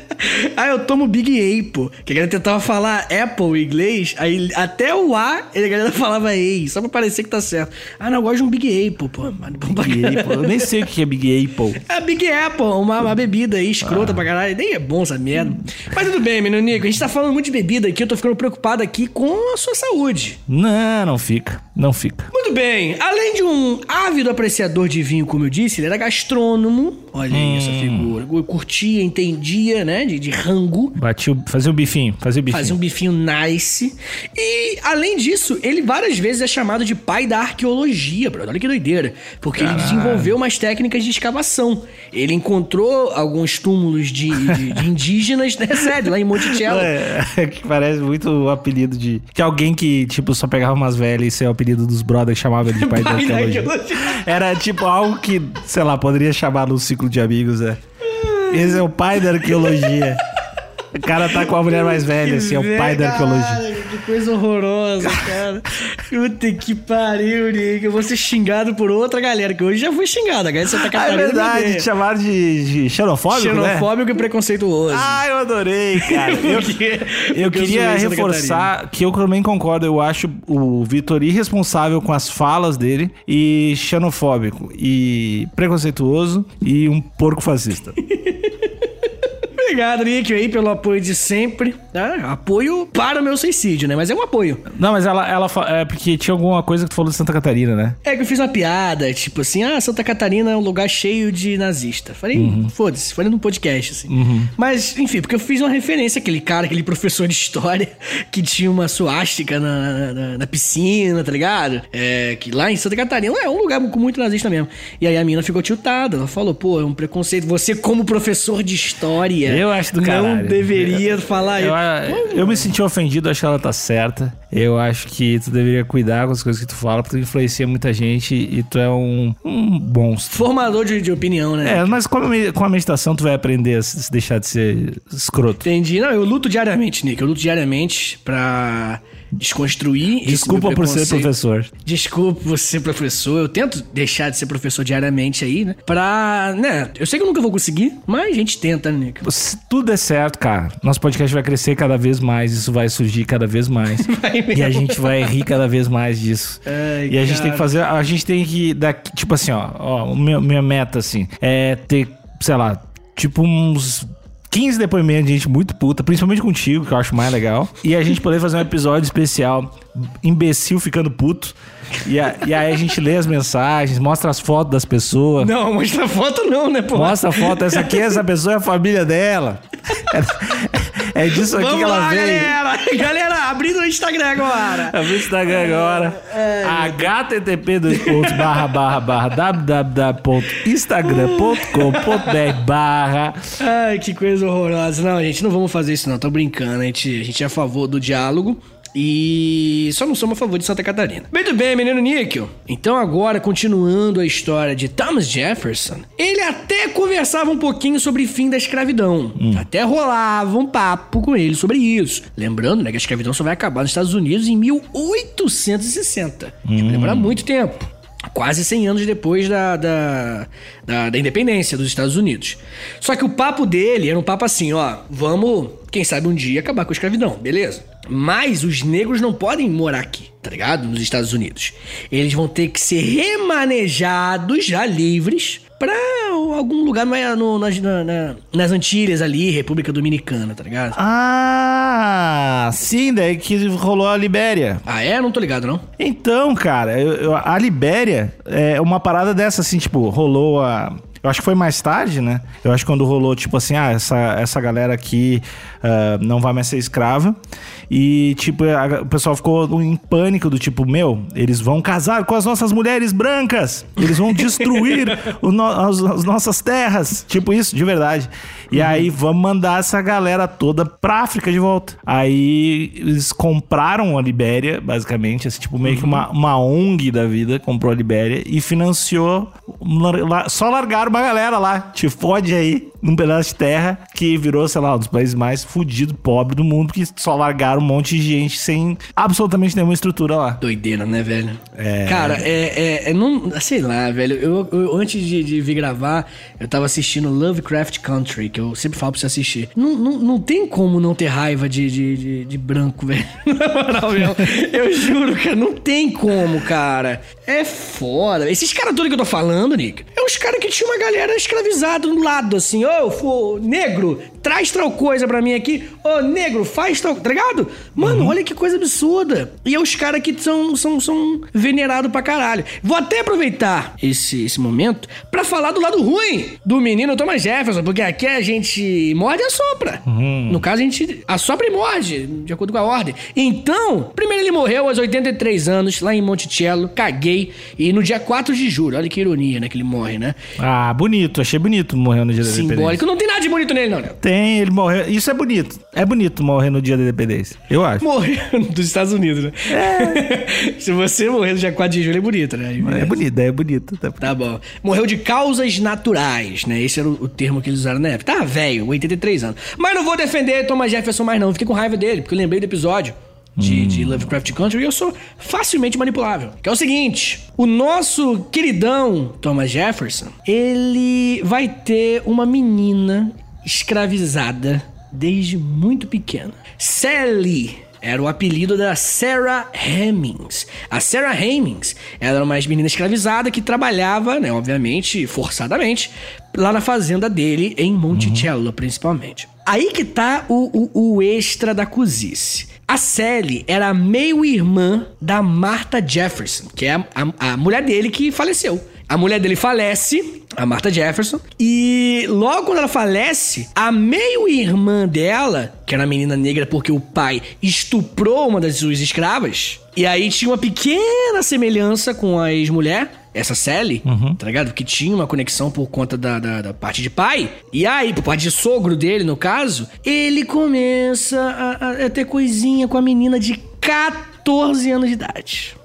Ah, eu tomo Big Apple. Que a galera tentava falar Apple em inglês, aí até o A, a galera falava EI, só pra parecer que tá certo. Ah, não, eu gosto de um Big Apple, pô. Mas bom pra Big caralho. Apple. Eu nem sei o que é Big Apple. É Big Apple, uma, uma bebida aí, escrota pra caralho. Nem é bom essa merda. Mas tudo bem, menino Nico. A gente tá falando muito de bebida aqui, eu tô ficando preocupado aqui com a sua saúde. Não, não fica. Não fica. Muito bem, além de um ávido apreciador de vinho, como eu disse, ele era gastrônomo. Olha aí essa figura. Eu curtia, entendia, né? De, de rango. Bati o, fazia o bifinho. Fazia o bifinho. Fazia um bifinho nice. E, além disso, ele várias vezes é chamado de pai da arqueologia, brother. Olha que doideira. Porque ele desenvolveu umas técnicas de escavação. Ele encontrou alguns túmulos de, de- de indígenas, né? Sério, lá em Monticello. É, que parece muito o apelido de. Que alguém que, tipo, só pegava umas velhas e é o apelido dos brothers chamava ele de pai, da Pai da arqueologia. arqueologia. Era tipo algo que, sei lá, poderia chamar no ciclo de amigos, é. Esse é o pai da arqueologia. O cara tá com a mulher mais velha, assim, é o pai da arqueologia. Que coisa horrorosa, cara. Puta que pariu, Nick. Eu vou ser xingado por outra galera, que hoje já fui xingado. A galera de Santa Ah, é Catarina. me verdade, te chamaram de, de xenofóbico, né? Xenofóbico e preconceituoso. Ah, eu adorei, cara. Eu, Porque- eu eu queria Santa reforçar que eu também concordo. Eu acho o Vitor irresponsável com as falas dele e xenofóbico e preconceituoso e um porco fascista. Obrigado, Nick, aí, pelo apoio de sempre. tá? Apoio para o meu suicídio, né? Mas é um apoio. Não, mas ela, ela é porque tinha alguma coisa que tu falou de Santa Catarina, né? É que eu fiz uma piada, tipo assim, ah, Santa Catarina é um lugar cheio de nazista. Falei, Uhum. foda-se, falei no podcast, assim. Mas, enfim, porque eu fiz uma referência àquele cara, aquele professor de história que tinha uma suástica na, na, na piscina, tá ligado? É, que lá em Santa Catarina é um lugar com muito nazista mesmo. E aí a mina ficou tiltada, ela falou, pô, é um preconceito. Você, como professor de história, Eu acho do não caralho. deveria falar Eu, isso. eu me senti ofendido, acho que ela tá certa. Eu acho que tu deveria cuidar com as coisas que tu fala, porque tu influencia muita gente e tu é um, um monstro. Formador de, de opinião, né? É, mas com a, com a meditação tu vai aprender a se se deixar de ser escroto. Entendi. Não, eu luto diariamente, Nick. Eu luto diariamente pra desconstruir. Desculpa por ser professor. Desculpa por ser professor. Eu tento deixar de ser professor diariamente aí, né? Pra. né? Eu sei que eu nunca vou conseguir, mas a gente tenta, né? Se tudo der certo, cara, nosso podcast vai crescer cada vez mais, isso vai surgir cada vez mais. E a gente vai rir cada vez mais disso. Ai, e a gente cara. tem que fazer, a gente tem que dar, tipo assim, ó, ó, meu- minha meta assim, é ter, sei lá, tipo uns 15 depoimentos de gente muito puta, principalmente contigo, que eu acho mais legal. E a gente poder fazer um episódio especial, imbecil ficando puto. E, a- e aí a gente lê as mensagens, mostra as fotos das pessoas. Não, mostra foto não, né, pô? Mostra a foto, essa aqui, essa pessoa é a família dela. É, é disso aqui Vamos que ela lá, veio. galera! Galera, abrindo o Instagram agora. Abre o Instagram agora. http dois pontos, barra barra barra www.instagram.com.br barra Ai, que coisa horrorosa. Não, gente, não vamos fazer isso não. Tô brincando. A gente, a gente é a favor do diálogo. E só não somos a favor de Santa Catarina. Muito bem, menino Níquel. Então agora, continuando a história de Thomas Jefferson, ele até conversava um pouquinho sobre o fim da escravidão. Até rolava um papo com ele sobre isso. Lembrando, né, que a escravidão só vai acabar nos Estados Unidos em 1860. Tipo, lembrar muito tempo. Quase 100 anos depois da, da, da, da independência dos Estados Unidos. Só que o papo dele era um papo assim, ó, vamos, quem sabe um dia acabar com a escravidão, beleza? Mas os negros não podem morar aqui, tá ligado? Nos Estados Unidos. Eles vão ter que ser remanejados já livres pra algum lugar no- nas, na- na- nas Antilhas ali, República Dominicana, tá ligado? Ah, sim, daí que rolou a Libéria. Ah, é? Não tô ligado, não. Então, cara, eu- eu- a Libéria é uma parada dessa, assim, tipo, rolou a. Eu acho que foi mais tarde, né? Eu acho que quando rolou, tipo assim, ah, essa, essa galera aqui ah, não vai mais ser escrava. E, tipo, a- o pessoal ficou em pânico do tipo, meu, eles vão casar com as nossas mulheres brancas. Eles vão destruir no- as, as nossas terras. Tipo isso, de verdade. E aí, vamos mandar essa galera toda pra África de volta. Aí, eles compraram a Libéria, basicamente, assim, tipo, meio que uma, uma ONG da vida, comprou a Libéria e financiou. Só largaram uma galera lá. Te fode aí, num pedaço de terra que virou, sei lá, um dos países mais fudidos, pobres do mundo, que só largaram um monte de gente sem absolutamente nenhuma estrutura lá. Doideira, né, velho? É. Cara, é. é, é não, sei lá, velho. Eu, eu- antes de, de vir gravar, eu tava assistindo Lovecraft Country, que eu sempre falo pra você assistir. Não, não, não tem como não ter raiva de, de, de, de branco, velho. Na moral. Eu juro, cara, não tem como, cara. É foda. Esses caras todos que eu tô falando, Nick, é os caras que tinham uma galera escravizada do lado, assim. Ô, fô, negro, traz tal coisa pra mim aqui. Ô, negro, faz tal. Tá ligado? Mano, olha que coisa absurda. E é os caras que são, são, são venerados pra caralho. Vou até aproveitar esse, esse momento pra falar do lado ruim do menino Thomas Jefferson, porque aqui a gente morde e assopra. No caso, a gente assopra e morde, de acordo com a ordem. Então, primeiro ele morreu aos 83 anos, lá em Monticello, caguei. E no dia 4 de julho, olha que ironia, né, que ele morre, né? Ah, bonito. Achei bonito morrer no dia da independência. Simbólico. Não tem nada de bonito nele, não, né? Tem, ele morreu. Isso é bonito. É bonito morrer no dia da independência. Eu acho. Morreu dos Estados Unidos, né? Se você morrer no dia 4 de julho, é bonito, né? É bonito, é bonito. Tá- Tá bom. Morreu de causas naturais, né? Esse era o, o termo que eles usaram na época. Tá velho, 83 anos. Mas não vou defender Thomas Jefferson mais não. Fiquei com raiva dele, porque eu lembrei do episódio de, de Lovecraft Country e eu sou facilmente manipulável. Que é o seguinte: o nosso queridão Thomas Jefferson, ele vai ter uma menina escravizada desde muito pequena. Sally era o apelido da Sarah Hemmings. A Sarah Hemmings era uma menina escravizada que trabalhava, né, obviamente, forçadamente, lá na fazenda dele, em Monticello, principalmente. Aí que tá o, o, o extra da cozice. A Sally era meio-irmã da Martha Jefferson, que é a, a, a mulher dele que faleceu. A mulher dele falece, a Martha Jefferson, e logo quando ela falece, a meio-irmã dela, que era uma menina negra porque o pai estuprou uma das suas escravas, e aí tinha uma pequena semelhança com a ex-mulher, essa Sally, tá ligado? Que tinha uma conexão por conta da, da, da parte de pai. E aí, por parte de sogro dele, no caso, ele começa a, a- a ter coisinha com a menina de 14 anos de idade.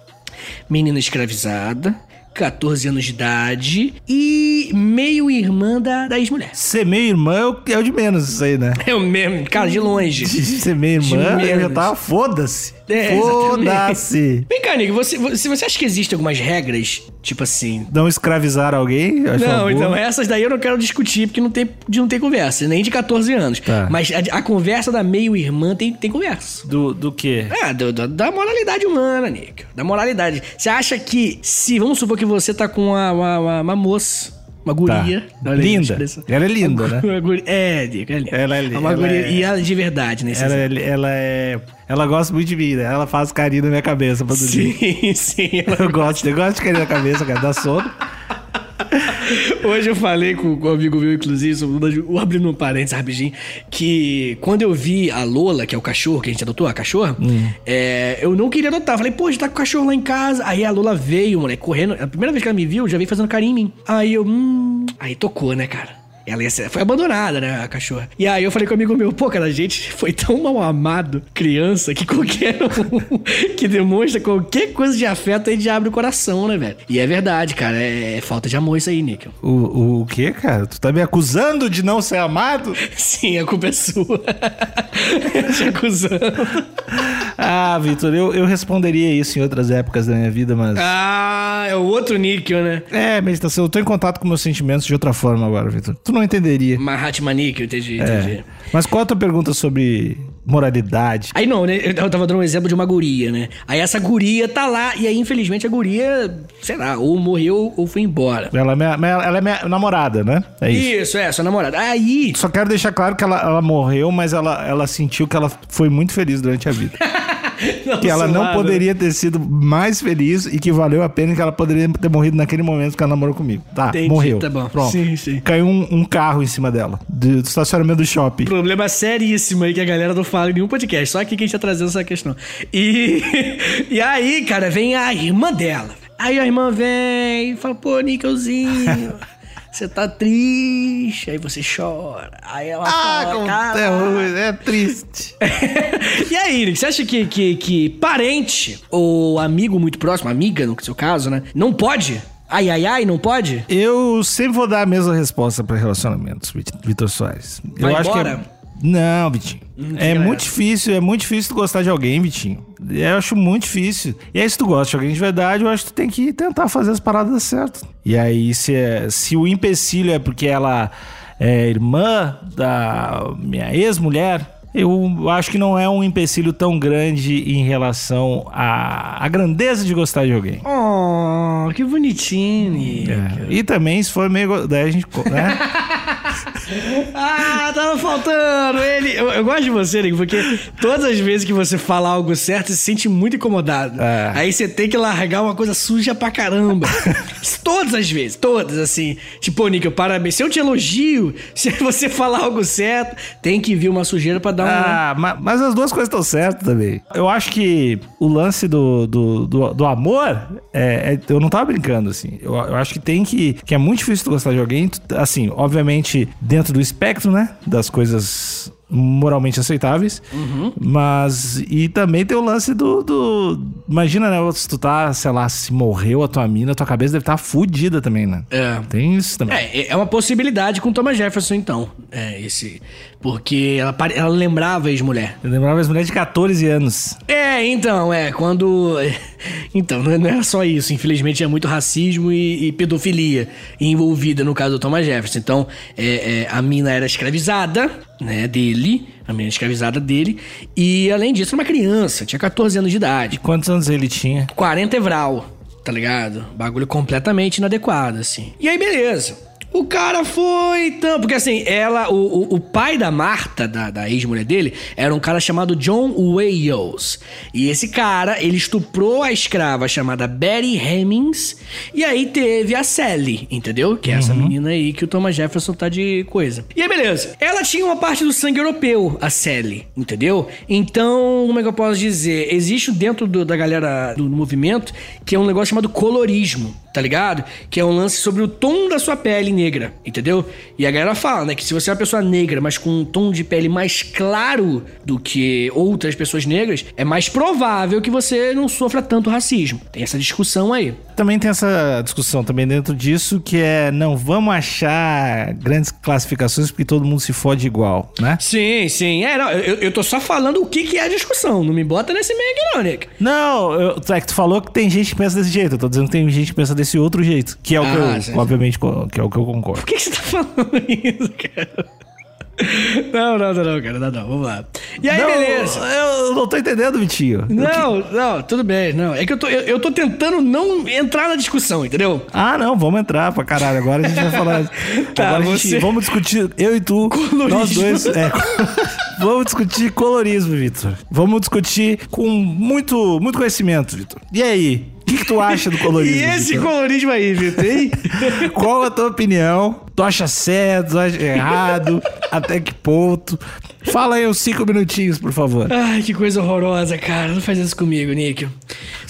Menina escravizada, 14 anos de idade e meio-irmã da, da ex-mulher. Ser meio irmã é o, é o de menos isso aí, né? É o mesmo, cara, de longe. De ser meio De irmã, eu já tava foda-se. É, Foda-se. Vem cá, Nick, você, você, você acha que existem algumas regras, tipo assim... Não escravizar alguém? Não, então essas daí eu não quero discutir, porque não tem, de não tem conversa, nem de 14 anos. Tá. Mas a, a conversa da meio-irmã tem, tem conversa. Do, do quê? É, do- do- da moralidade humana, Nick. Da moralidade. Você acha que, se vamos supor que você tá com uma, uma, uma- uma moça, uma guria. Tá. olha aí a Linda. Ela é linda, né? Guria- é, Nick, é linda. Ela é li- uma ela guria, é- E ela de verdade, né? Ela, é- ela é. Ela gosta muito de mim, né? Ela faz carinho na minha cabeça pra dormir. Sim, sim. Eu gosto, eu gosto de carinho na cabeça, cara. Dá sono. Hoje eu falei com, um amigo meu, inclusive, sobre, abrindo um parênteses rapidinho, que quando eu vi a Lola, que é o cachorro que a gente adotou, a cachorra, é, eu não queria adotar. Falei, pô, já tá com o cachorro lá em casa. Aí a Lola veio, moleque, correndo. A primeira vez que ela me viu, já veio fazendo carinho em mim. Aí eu, hum. Aí tocou, né, cara? Ela ia ser- foi abandonada, né, a cachorra. E aí eu falei com um amigo meu, pô, cara, a gente foi tão mal amado, criança, que qualquer um que demonstra qualquer coisa de afeto aí já abre o coração, né, velho? E é verdade, cara, é, é falta de amor isso aí, Níquel. O, o, o quê, cara? Tu tá me acusando de não ser amado? Sim, a culpa é sua. Te acusando. Ah, Vitor, eu, eu responderia isso em outras épocas da minha vida, mas. Ah, é o outro níquel, né? É, meditação. Eu tô em contato com meus sentimentos de outra forma agora, Vitor. Tu não entenderia. Mahatma Níquel, entendi, entendi. É. Mas qual a tua pergunta sobre moralidade? Aí não, né? Eu tava dando um exemplo de uma guria, né? Aí essa guria tá lá, e aí infelizmente a guria, sei lá, ou morreu ou foi embora. Ela é minha, minha- ela é minha namorada, né? É isso. Isso, é, sua namorada. Aí. Só quero deixar claro que ela, ela morreu, mas ela, ela sentiu que ela foi muito feliz durante a vida. que ela não zoado. poderia ter sido mais feliz e que valeu a pena que ela poderia ter morrido naquele momento que ela namorou comigo. Tá, Entendi, morreu. tá bom. Pronto. Sim, sim. Caiu um, um carro em cima dela, do, do estacionamento do shopping. Problema seríssimo aí que a galera não fala em nenhum podcast. Só aqui que a gente tá trazendo essa questão. E, e aí, cara, vem a irmã dela. Aí a irmã vem e fala, pô, Nickelzinho, você tá triste. Aí você chora. Aí ela Ah, fala, cara... é ruim, é triste. e aí, você acha que, que, que parente ou amigo muito próximo, amiga no seu caso, né? Não pode? Ai, ai, ai, não pode? Eu sempre vou dar a mesma resposta para relacionamentos, Vit- Vitor Soares. Eu Vai acho que embora? é... Não, Vitinho. é galera. muito difícil, é muito difícil tu gostar de alguém, Vitinho. Eu acho muito difícil. E aí, se tu gosta de alguém de verdade, eu acho que tu tem que tentar fazer as paradas certas. E aí, se, é- se o empecilho é porque ela é irmã da minha ex-mulher, eu acho que não é um empecilho tão grande em relação à, à grandeza de gostar de alguém. Oh, que bonitinho. É. E também, se for meio. Daí a gente. Né? Ah, tava faltando ele. Eu, eu gosto de você, Nick, porque todas as vezes que você fala algo certo, você se sente muito incomodado. É. Aí você tem que largar uma coisa suja pra caramba. todas as vezes, todas, assim. Tipo, Nick, parabéns. Se eu te elogio, se você falar algo certo, tem que vir uma sujeira pra dar um. Ah, ma- mas as duas coisas estão certas também. Eu acho que o lance do, do, do, do amor, é, é- eu não tava brincando, assim. Eu, eu acho que tem que. que é muito difícil tu gostar de alguém, tu- assim, obviamente, dentro do espectro, né? Das coisas moralmente aceitáveis. Mas. E também tem o lance do, do. Imagina, né? Se tu tá, sei lá, se morreu a tua mina, tua cabeça deve estar tá fudida também, né? É. Tem isso também. É, é uma possibilidade com Thomas Jefferson, então. É, esse. Porque ela, ela lembrava a ex-mulher. Lembrava as mulheres de 14 anos. É, então, é, quando. Então, não era só isso. Infelizmente, é muito racismo e, e pedofilia envolvida no caso do Thomas Jefferson. Então, é, é, a mina era escravizada, né, dele. A mina era escravizada dele. E, além disso, era uma criança, tinha 14 anos de idade. Quantos anos ele tinha? 40 evral, tá ligado? Bagulho completamente inadequado, assim. E aí, beleza. O cara foi tão. Porque assim, ela. O, o, o pai da Marta, da, da ex-mulher dele, era um cara chamado John Wales. E esse cara, ele estuprou a escrava chamada Betty Hemmings. E aí teve a Sally, entendeu? Que é essa menina aí que o Thomas Jefferson tá de coisa. E aí, beleza. Ela tinha uma parte do sangue europeu, a Sally, entendeu? Então, como é que eu posso dizer? Existe dentro do- da galera do movimento que é um negócio chamado colorismo tá ligado? Que é um lance sobre o tom da sua pele negra, entendeu? E a galera fala, né, que se você é uma pessoa negra, mas com um tom de pele mais claro do que outras pessoas negras, é mais provável que você não sofra tanto racismo. Tem essa discussão aí. Também tem essa discussão também dentro disso, que é não vamos achar grandes classificações porque todo mundo se fode igual, né? Sim, sim. É, não, eu, eu tô só falando o que, que é a discussão. Não me bota nesse meio aqui, não, Nick. Não, eu, é que tu falou que tem gente que pensa desse jeito. Eu tô dizendo que tem gente que pensa desse outro jeito. Que é o que Ah, eu, sim, sim. obviamente, que é o que eu concordo. Por que, que você tá falando isso, cara? Não, não, não, não, cara. Não, não. Vamos lá. E aí, não, beleza. Eu não tô entendendo, Vitinho. Não, não, tudo bem, não. É que eu tô, eu, eu tô tentando não entrar na discussão, entendeu? Ah, não, vamos entrar pra caralho. Agora a gente vai falar. Tá, Agora a gente, você- vamos discutir, eu e tu, Colorismo. nós dois. é, vamos discutir colorismo, Vitor. Vamos discutir com muito, muito conhecimento, Vitor. E aí? O que, que tu acha do colorismo? E esse Vitor? colorismo aí, Vitor, hein? Qual a tua opinião? Tu acha certo, tu acha errado? Até que ponto? Fala aí uns cinco minutinhos, por favor. Ai, que coisa horrorosa, cara. Não faz isso comigo, Nick.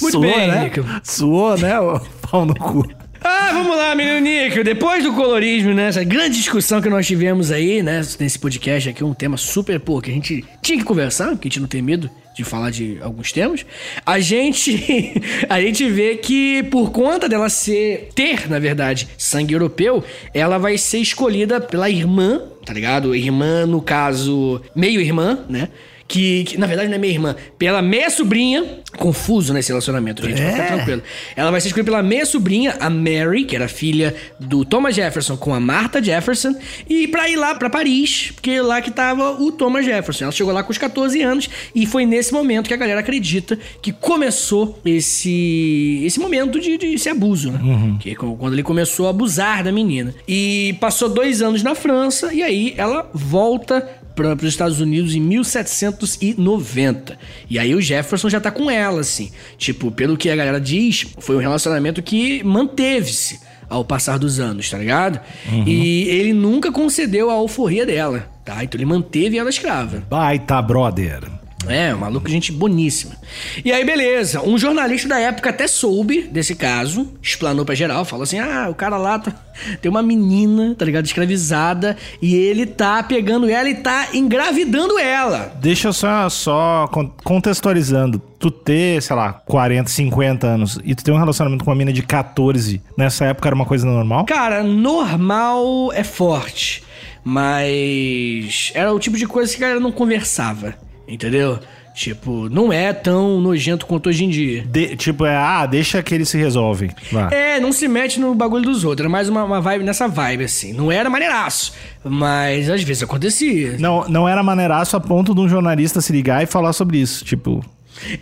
Muito bem, né? Nick. Suou, né? ô Pau no cu. Ah, vamos lá, menino Nick. Depois do colorismo, né? Essa grande discussão que nós tivemos aí, né? Nesse podcast aqui, um tema super, pô, que a gente tinha que conversar, porque a gente não tem medo de falar de alguns temas. A gente, a gente vê que por conta dela ser, ter, na verdade, sangue europeu, ela vai ser escolhida pela irmã, tá ligado? Irmã, no caso, meio irmã, né? Que, que, na verdade não é minha irmã, pela meia sobrinha. Confuso nesse relacionamento, gente, mas fica tranquilo. Ela vai ser escolhida pela meia sobrinha, a Mary, que era filha do Thomas Jefferson com a Martha Jefferson, e pra ir lá pra Paris, porque lá que tava o Thomas Jefferson. Ela chegou lá com os 14 anos e foi nesse momento que a galera acredita que começou esse esse momento de, de esse abuso, né? Que é quando ele começou a abusar da menina. E passou dois anos na França e aí ela volta para os Estados Unidos em 1790. E aí o Jefferson já tá com ela, assim. Tipo, pelo que a galera diz, foi um relacionamento que manteve-se ao passar dos anos, tá ligado? E ele nunca concedeu a alforria dela, tá? Então ele manteve ela escrava. Baita, brother. É, um maluco, gente boníssima. E aí, beleza. Um jornalista da época até soube desse caso, explanou pra geral, falou assim: ah, o cara lá tá- tem uma menina, tá ligado? Escravizada, e ele tá pegando ela e tá engravidando ela. Deixa eu só, só con- contextualizando. Tu ter, sei lá, 40, 50 anos e tu ter um relacionamento com uma mina de 14, nessa época era uma coisa normal? Cara, normal é forte, mas era o tipo de coisa que a galera não conversava, entendeu? Tipo, não é tão nojento quanto hoje em dia. De- tipo, é, ah, deixa que eles se resolvem. Vá. É, não se mete no bagulho dos outros. Era mais uma, uma vibe nessa vibe, assim. Não era maneiraço, mas às vezes acontecia. Não, não era maneiraço a ponto de um jornalista se ligar e falar sobre isso. Tipo,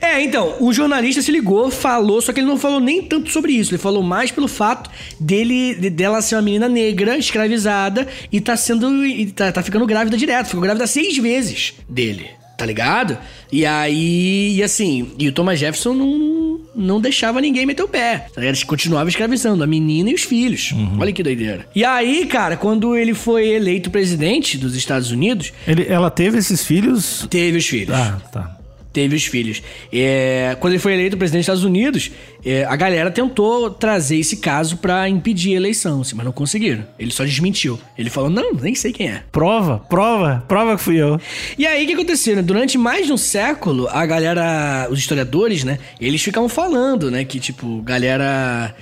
É, então, o jornalista se ligou, falou, só que ele não falou nem tanto sobre isso. Ele falou mais pelo fato dele, de- dela ser uma menina negra, escravizada, e tá sendo. E tá, tá ficando grávida direto. Ficou grávida seis vezes dele. Tá ligado? E aí, e assim, e o Thomas Jefferson não, não deixava ninguém meter o pé. Tá ligado? Ele continuava escravizando a menina e os filhos. Olha que doideira. E aí, cara, quando ele foi eleito presidente dos Estados Unidos, ele, ela teve esses filhos. teve os filhos. Ah, tá. Teve os filhos. É, quando ele foi eleito presidente dos Estados Unidos, é, a galera tentou trazer esse caso pra impedir a eleição, assim, mas não conseguiram. Ele só desmentiu. Ele falou: não, nem sei quem é. Prova, prova, prova que fui eu. E aí, o que aconteceu? né? Durante mais de um século, a galera, os historiadores, né, eles ficavam falando, né, que, tipo, galera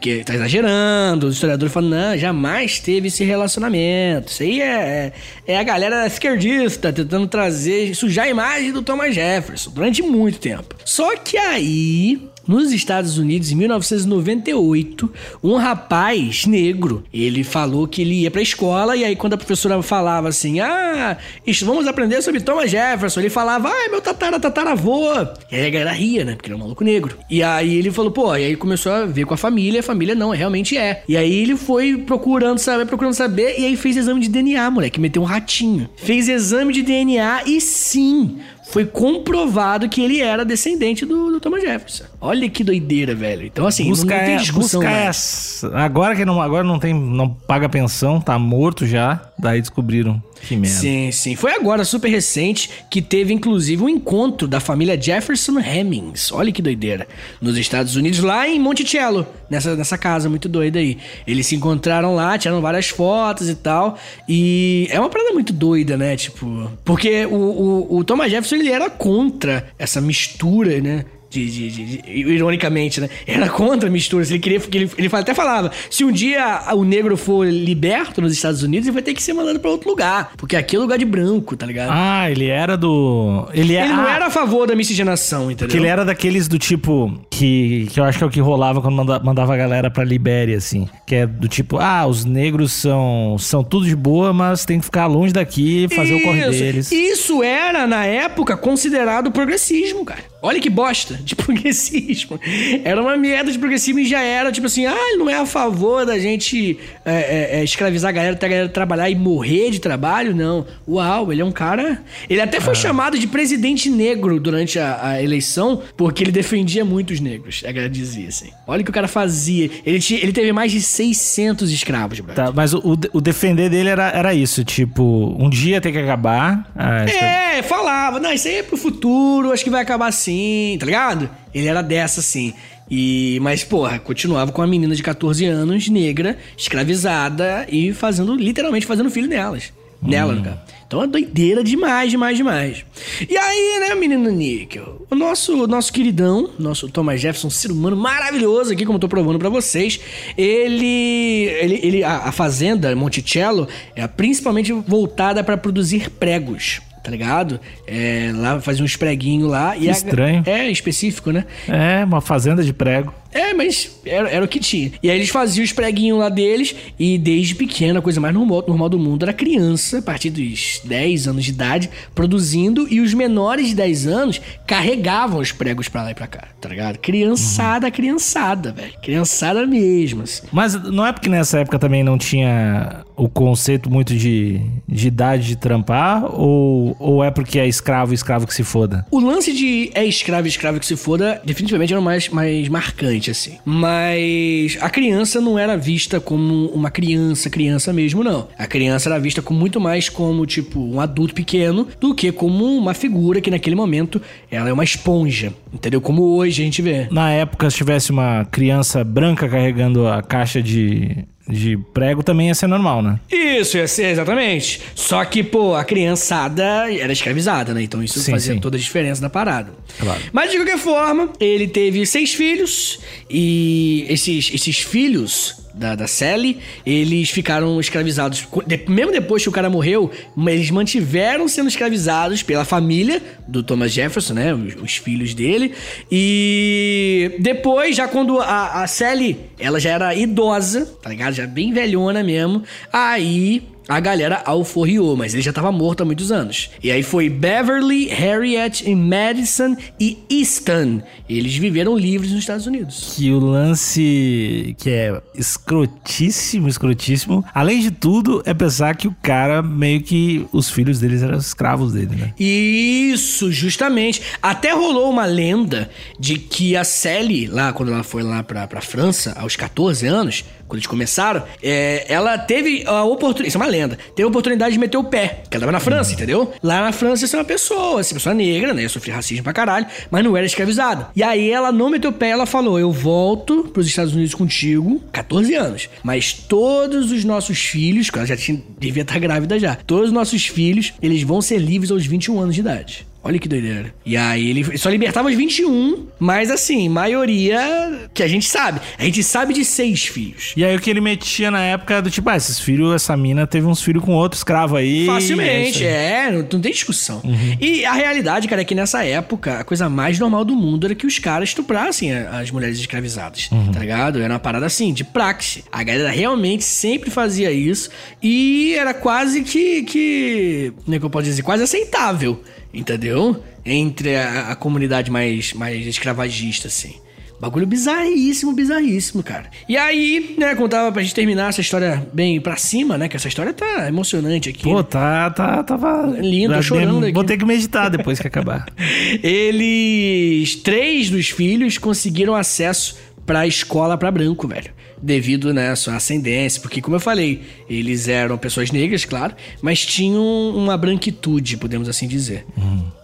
que tá exagerando, os historiadores falam, não, jamais teve esse relacionamento. Isso aí é, é, é a galera esquerdista tentando trazer, sujar a imagem do Thomas Jefferson durante muito tempo. Só que aí, nos Estados Unidos, em 1998, um rapaz negro, ele falou que ele ia pra escola e aí quando a professora falava assim, ah, vamos aprender sobre Thomas Jefferson, ele falava, ah, meu tatara, tataravô. E aí a galera ria, né, porque ele é um maluco negro. E aí ele falou, pô, e aí começou a ver com a família, a família não, realmente é. E aí ele foi procurando saber, procurando saber, e aí fez exame de DNA, moleque, meteu um ratinho. Fez exame de DNA e sim, foi comprovado que ele era descendente do, do Thomas Jefferson. Olha que doideira, velho. Então, assim, busca não, tem é, discussão. busca mais. essa. Agora que não, agora não tem, não paga pensão, tá morto já. Daí descobriram que merda. Sim, sim. Foi agora, super recente, que teve inclusive um encontro da família Jefferson Hemmings. Olha que doideira. Nos Estados Unidos, lá em Monticello, nessa, nessa casa muito doida aí. Eles se encontraram lá, tiraram várias fotos e tal. E é uma parada muito doida, né? Tipo. Porque o, o, o Thomas Jefferson ele era contra essa mistura, né? De, de- de- ironicamente, né? Era contra misturas. Ele queria. Ele, ele até falava: se um dia o negro for liberto nos Estados Unidos, ele vai ter que ser mandado pra outro lugar. Porque aqui é lugar de branco, tá ligado? Ah, ele era do. Ele, é- ele não ah, era a favor da miscigenação, entendeu? Que ele era daqueles do tipo. Que, que eu acho que é o que rolava quando manda- mandava a galera pra Libéria, assim. Que é do tipo, ah, os negros são, são tudo de boa, mas tem que ficar longe daqui e fazer o corre Isso. deles. Isso era, na época, considerado progressismo, cara. Olha que bosta de progressismo. Era uma merda de progressismo e já era, tipo assim, ah, ele não é a favor da gente é, é, é, escravizar a galera, até a galera trabalhar e morrer de trabalho, não. Uau, ele é um cara. Ele até Ah. foi chamado de presidente negro durante a, a eleição, porque ele defendia muito os negros. A galera dizia assim. Olha o que o cara fazia. Ele, tinha, ele teve mais de 600 escravos, brother. Tá, mas o, o, defender dele era, era isso, tipo, um dia tem que acabar. a escra- É, falava, não, isso aí é pro futuro, acho que vai acabar assim, tá ligado? Ele era dessa, assim. E, mas, porra, continuava com a menina de 14 anos, negra, escravizada e fazendo, literalmente fazendo filho delas. Nela, no caso. Então é doideira demais, demais, demais. E aí, né, menino Níquel? O nosso, nosso queridão, nosso Thomas Jefferson, ser humano maravilhoso aqui, como eu tô provando pra vocês, ele. ele, ele a, a fazenda Monticello é principalmente voltada pra produzir pregos. Tá ligado? É, lá fazia uns preguinhos lá. e a- estranho. É, específico, né? É, uma fazenda de prego. É, mas era, era o que tinha. E aí eles faziam os preguinhos lá deles, e desde pequeno, a coisa mais normal, normal do mundo era criança, a partir dos 10 anos de idade, produzindo, e os menores de 10 anos carregavam os pregos pra lá e pra cá, tá ligado? Criançada, criançada, velho. Criançada mesmo, assim. Mas não é porque nessa época também não tinha o conceito muito de, de idade de trampar? Ou, ou é porque é escravo, escravo que se foda? O lance de é escravo, escravo que se foda, definitivamente era o mais, mais marcante, assim. Mas a criança não era vista como uma criança, criança mesmo, não. A criança era vista com muito mais como, tipo, um adulto pequeno do que como uma figura que naquele momento ela é uma esponja, entendeu? Como hoje a gente vê. Na época, se tivesse uma criança branca carregando a caixa de, de prego, também ia ser normal, né? Isso, ia ser, exatamente. Só que, pô, a criançada era escravizada, né? Então isso Sim, fazia sim. toda a diferença na parada. Claro. Mas de qualquer forma, ele teve seis filhos e esses, esses filhos da, da Sally, eles ficaram escravizados. Mesmo depois que o cara morreu, eles mantiveram sendo escravizados pela família do Thomas Jefferson, né? Os, os filhos dele. E depois, já quando a, a Sally, ela já era idosa, tá ligado? Já bem velhona mesmo. Aí a galera alforriou, mas ele já tava morto há muitos anos. E aí foi Beverly, Harriet, e Madison e Easton. Eles viveram livres nos Estados Unidos. Que o lance que é escrotíssimo, escrotíssimo. Além de tudo, é pensar que o cara meio que os filhos deles eram escravos dele, né? Isso, justamente. Até rolou uma lenda de que a Sally, lá quando ela foi lá pra, pra França, aos 14 anos, quando eles começaram, é, ela teve a oportunidade. Isso é uma lenda. Teve a oportunidade de meter o pé, que ela tava na França, entendeu? Lá na França, você é uma pessoa, uma pessoa negra, né? Sofri racismo pra caralho, mas não era escravizada. E aí ela não meteu o pé, ela falou: eu volto pros Estados Unidos contigo, 14 anos. Mas todos os nossos filhos, que ela já tinha, devia estar grávida já, todos os nossos filhos, eles vão ser livres aos 21 anos de idade. Olha que doideira. E aí ele só libertava os 21, mas assim, maioria que a gente sabe. A gente sabe de seis filhos. E aí o que ele metia na época é do tipo, ah, esses filhos, essa mina teve uns filhos com outro escravo aí. Facilmente, é. é, não, não tem discussão. E a realidade, cara, é que nessa época, a coisa mais normal do mundo era que os caras estuprassem as mulheres escravizadas, tá ligado? Era uma parada assim, de praxe. A galera realmente sempre fazia isso e era quase que, que como é que eu posso dizer, quase aceitável, entendeu? Entre a, a comunidade mais, mais escravagista, assim. Bagulho bizarríssimo, bizarríssimo, cara. E aí, né, contava pra gente terminar essa história bem pra cima, né? Que essa história tá emocionante aqui. Pô, né? tá, tá, tava. Lindo, tô Já chorando dem- Vou aqui. ter que meditar depois que acabar. Eles. Três dos filhos conseguiram acesso pra escola pra branco, velho. Devido, né, à sua ascendência. Porque, como eu falei, eles eram pessoas negras, claro, mas tinham uma branquitude, podemos assim dizer.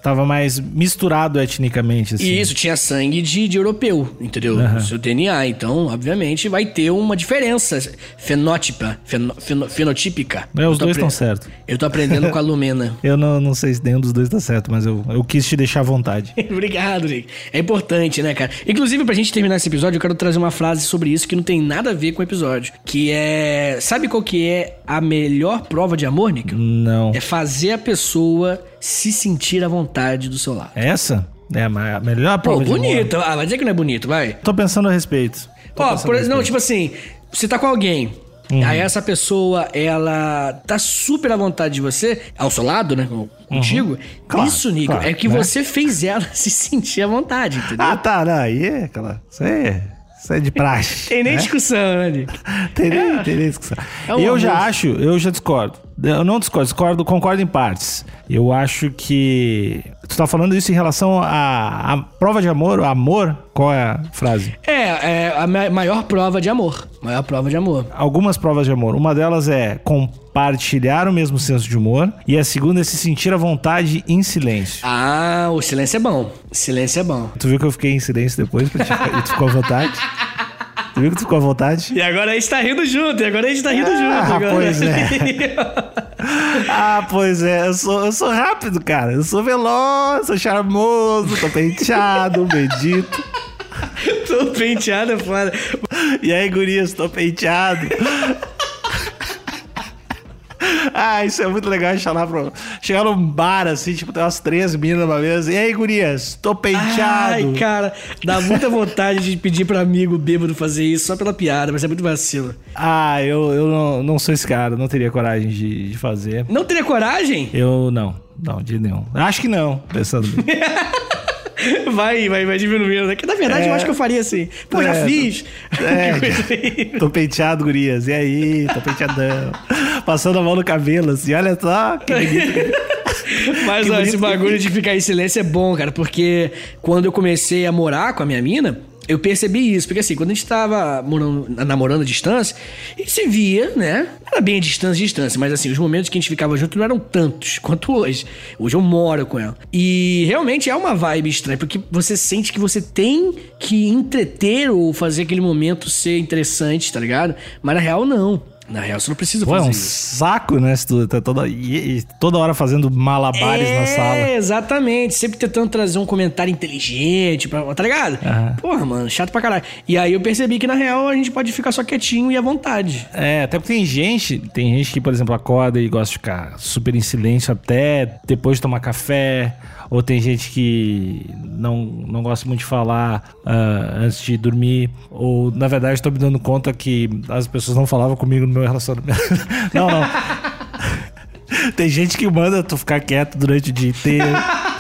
Tava mais misturado etnicamente, assim. Isso tinha sangue de, de europeu, entendeu? O seu DNA. Então, obviamente, vai ter uma diferença fenótipa, feno- feno- fenotípica. É, os dois estão certos. Eu tô aprendendo com a Lumena. Eu não, não sei se nenhum dos dois tá certo, mas eu, eu quis te deixar à vontade. Obrigado, Rick. É importante, né, cara? Inclusive, pra gente terminar esse episódio, eu quero trazer uma frase sobre isso que não tem nada a ver com o episódio. Que é. Sabe qual que é a melhor prova de amor, Nick? Não. É fazer a pessoa se sentir à vontade do seu lado. Essa é a melhor Pô, prova amor. bonito. Ah, vai dizer que não é bonito, vai. Tô pensando a respeito. Tô Ó, por não, tipo assim, você tá com alguém. Aí essa pessoa, ela tá super à vontade de você, ao seu lado, né? Contigo. Claro, Isso, Nico, claro, é que né? você fez ela se sentir à vontade, entendeu? Ah, tá, não, aí é aquela. Isso aí é, isso é de praxe. Tem nem né? discussão, né, Nico? Tem nem, tem nem discussão. É um eu já amor. acho, eu já discordo. Eu não discordo, concordo em partes. Eu acho que. Tu tá falando isso em relação à, à prova de amor, o amor? Qual é a frase? É, é a ma- maior prova de amor. Maior prova de amor. Algumas provas de amor. Uma delas é compartilhar o mesmo senso de humor. E a segunda é se sentir à vontade em silêncio. Ah, o silêncio é bom. Silêncio é bom. Tu viu que eu fiquei em silêncio depois pra te, e tu ficou à vontade? Tu viu que tu ficou à vontade? E agora a gente tá rindo junto, e agora a gente tá rindo junto. Ah, agora. pois é. Ah, pois é, eu sou, eu sou rápido, cara. Eu sou veloz, sou charmoso, tô penteado, medito. Tô penteado, é foda. E aí, gurias, tô penteado. Ah, isso é muito legal de falar pro. Chegar num bar assim, tipo, tem umas três minas numa mesa. E aí, gurias, tô penteado. Ai, cara, dá muita vontade de pedir pra amigo bêbado fazer isso só pela piada, mas é muito vacilo. Ah, eu, eu não, não sou esse cara, não teria coragem de, de fazer. Não teria coragem? Eu não, não, de nenhum. Acho que não, pensando. Vai, vai, vai diminuindo. né? Que na verdade É. eu acho que eu faria assim. Pô, já É, fiz. É, tô penteado, gurias. E aí, tô penteadão. Passando a mão no cabelo, assim, olha só, que bonito. Mas Que ó, bonito esse bagulho de ficar em silêncio é bom, cara, porque quando eu comecei a morar com a minha mina, eu percebi isso. Porque assim, quando a gente tava morando, namorando à distância, a gente se via, né? Era bem a distância, distância, mas assim, os momentos que a gente ficava junto não eram tantos quanto hoje. Hoje eu moro com ela. E realmente é uma vibe estranha, porque você sente que você tem que entreter ou fazer aquele momento ser interessante, tá ligado? Mas na real, não. Na real, você não precisa Pô, é fazer um isso. saco, né? Se tu tá toda, toda hora fazendo malabares é, na sala. exatamente. Sempre tentando trazer um comentário inteligente, pra, tá ligado? Aham. Porra, mano, chato pra caralho. E aí eu percebi que, na real, a gente pode ficar só quietinho e à vontade. É, até porque tem gente, tem gente que, por exemplo, acorda e gosta de ficar super em silêncio até depois de tomar café. Ou tem gente que não, não gosta muito de falar ah, antes de dormir. Ou, na verdade, estou me dando conta que as pessoas não falavam comigo no meu relacionamento. não, não. tem gente que manda tu ficar quieto durante o dia inteiro.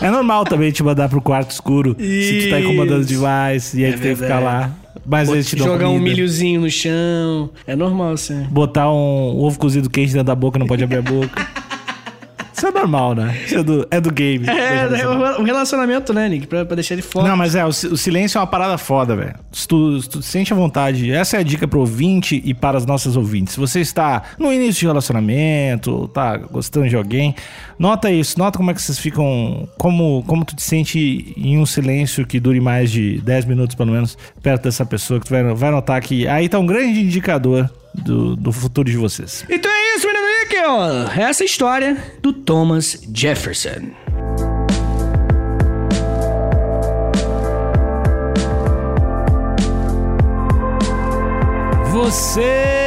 É normal também te mandar pro quarto escuro se tu tá incomodando Isso. demais. E aí É tu tem que ficar lá. Mas eles te Jogar um milhozinho no chão. É normal, assim. Botar um ovo cozido quente dentro da boca, não pode abrir a boca. Isso é normal, né? Isso é do, é do game. É, é o relacionamento, né, Nick? Pra, pra deixar ele fora. Não, mas é, o, o silêncio é uma parada foda, velho. Se tu, se tu sente à vontade, essa é a dica pro ouvinte e para as nossas ouvintes. Se você está no início de relacionamento, tá gostando de alguém, nota isso, nota como é que vocês ficam, como, como tu te sente em um silêncio que dure mais de 10 minutos, pelo menos, perto dessa pessoa, que tu vai, vai notar que aí tá um grande indicador do, do futuro de vocês. Então é isso, menino Nick. Essa história do Thomas Jefferson. Você,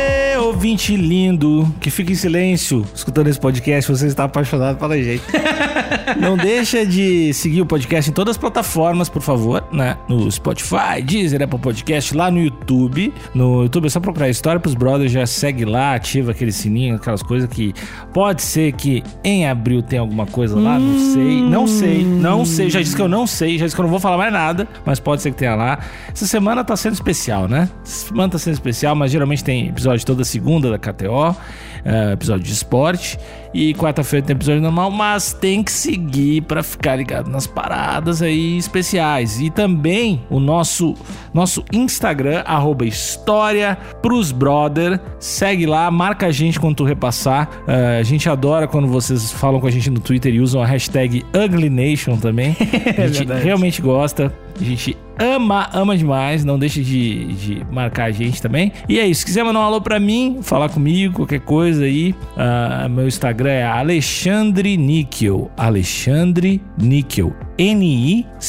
ouvinte lindo, que fica em silêncio escutando esse podcast, você está apaixonado pela gente. Não deixa de seguir o podcast em todas as plataformas, por favor, né? No Spotify, Deezer, Apple Podcast, lá no YouTube. No YouTube é só procurar História pros Brothers, já segue lá, ativa aquele sininho, aquelas coisas que pode ser que em abril tenha alguma coisa lá, não sei, não sei, não sei, já disse que eu não sei, já disse que eu não vou falar mais nada, mas pode ser que tenha lá. Essa semana tá sendo especial, né? Essa semana tá sendo especial, mas geralmente tem episódio toda segunda da KTO, é, episódio de esporte. E quarta-feira tem episódio normal, mas tem que seguir pra ficar ligado nas paradas aí especiais. E também o nosso, nosso Instagram, arroba História pros Brother. Segue lá, marca a gente quando tu repassar. É, a gente adora quando vocês falam com a gente no Twitter e usam a hashtag UglyNation também. A gente verdade. realmente gosta. A gente ama, ama demais. Não deixe de, de marcar a gente também. E é isso. Se quiser mandar um alô pra mim, falar comigo, qualquer coisa aí, ah, meu Instagram é Alexandre Níquel. Alexandre Níquel.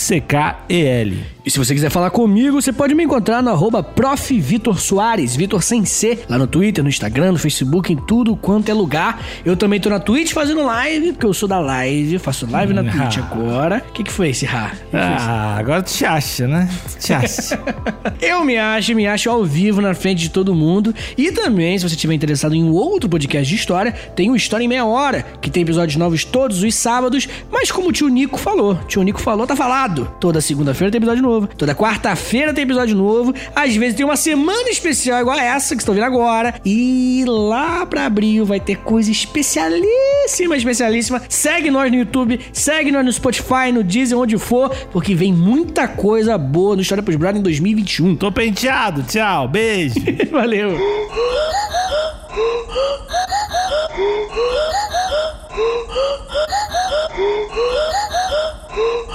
N-I-C-K-E-L. E se você quiser falar comigo, você pode me encontrar no arroba Prof. Vitor Soares, Vitor sem C, lá no Twitter, no Instagram, no Facebook, em tudo quanto é lugar. Eu também tô na Twitch fazendo live, porque eu sou da live, faço live na Twitch Ah. agora. O que, que foi esse Rá? Ah, agora tu te acha, né? Tu te acha. Eu me acho, me acho ao vivo na frente de todo mundo. E também, se você estiver interessado em outro podcast de história, tem o História em Meia Hora, que tem episódios novos todos os sábados. Mas como o tio Nico falou, o Nico falou, tá falado. Toda segunda-feira tem episódio novo. Toda quarta-feira tem episódio novo. Às vezes tem uma semana especial igual a essa que estão vendo agora. E lá pra abril vai ter coisa especialíssima, especialíssima. Segue nós no YouTube, segue nós no Spotify, no Deezer, onde for, porque vem muita coisa boa no História pros Brothers em 2021. Tô penteado. Tchau. Beijo. Valeu! Oh,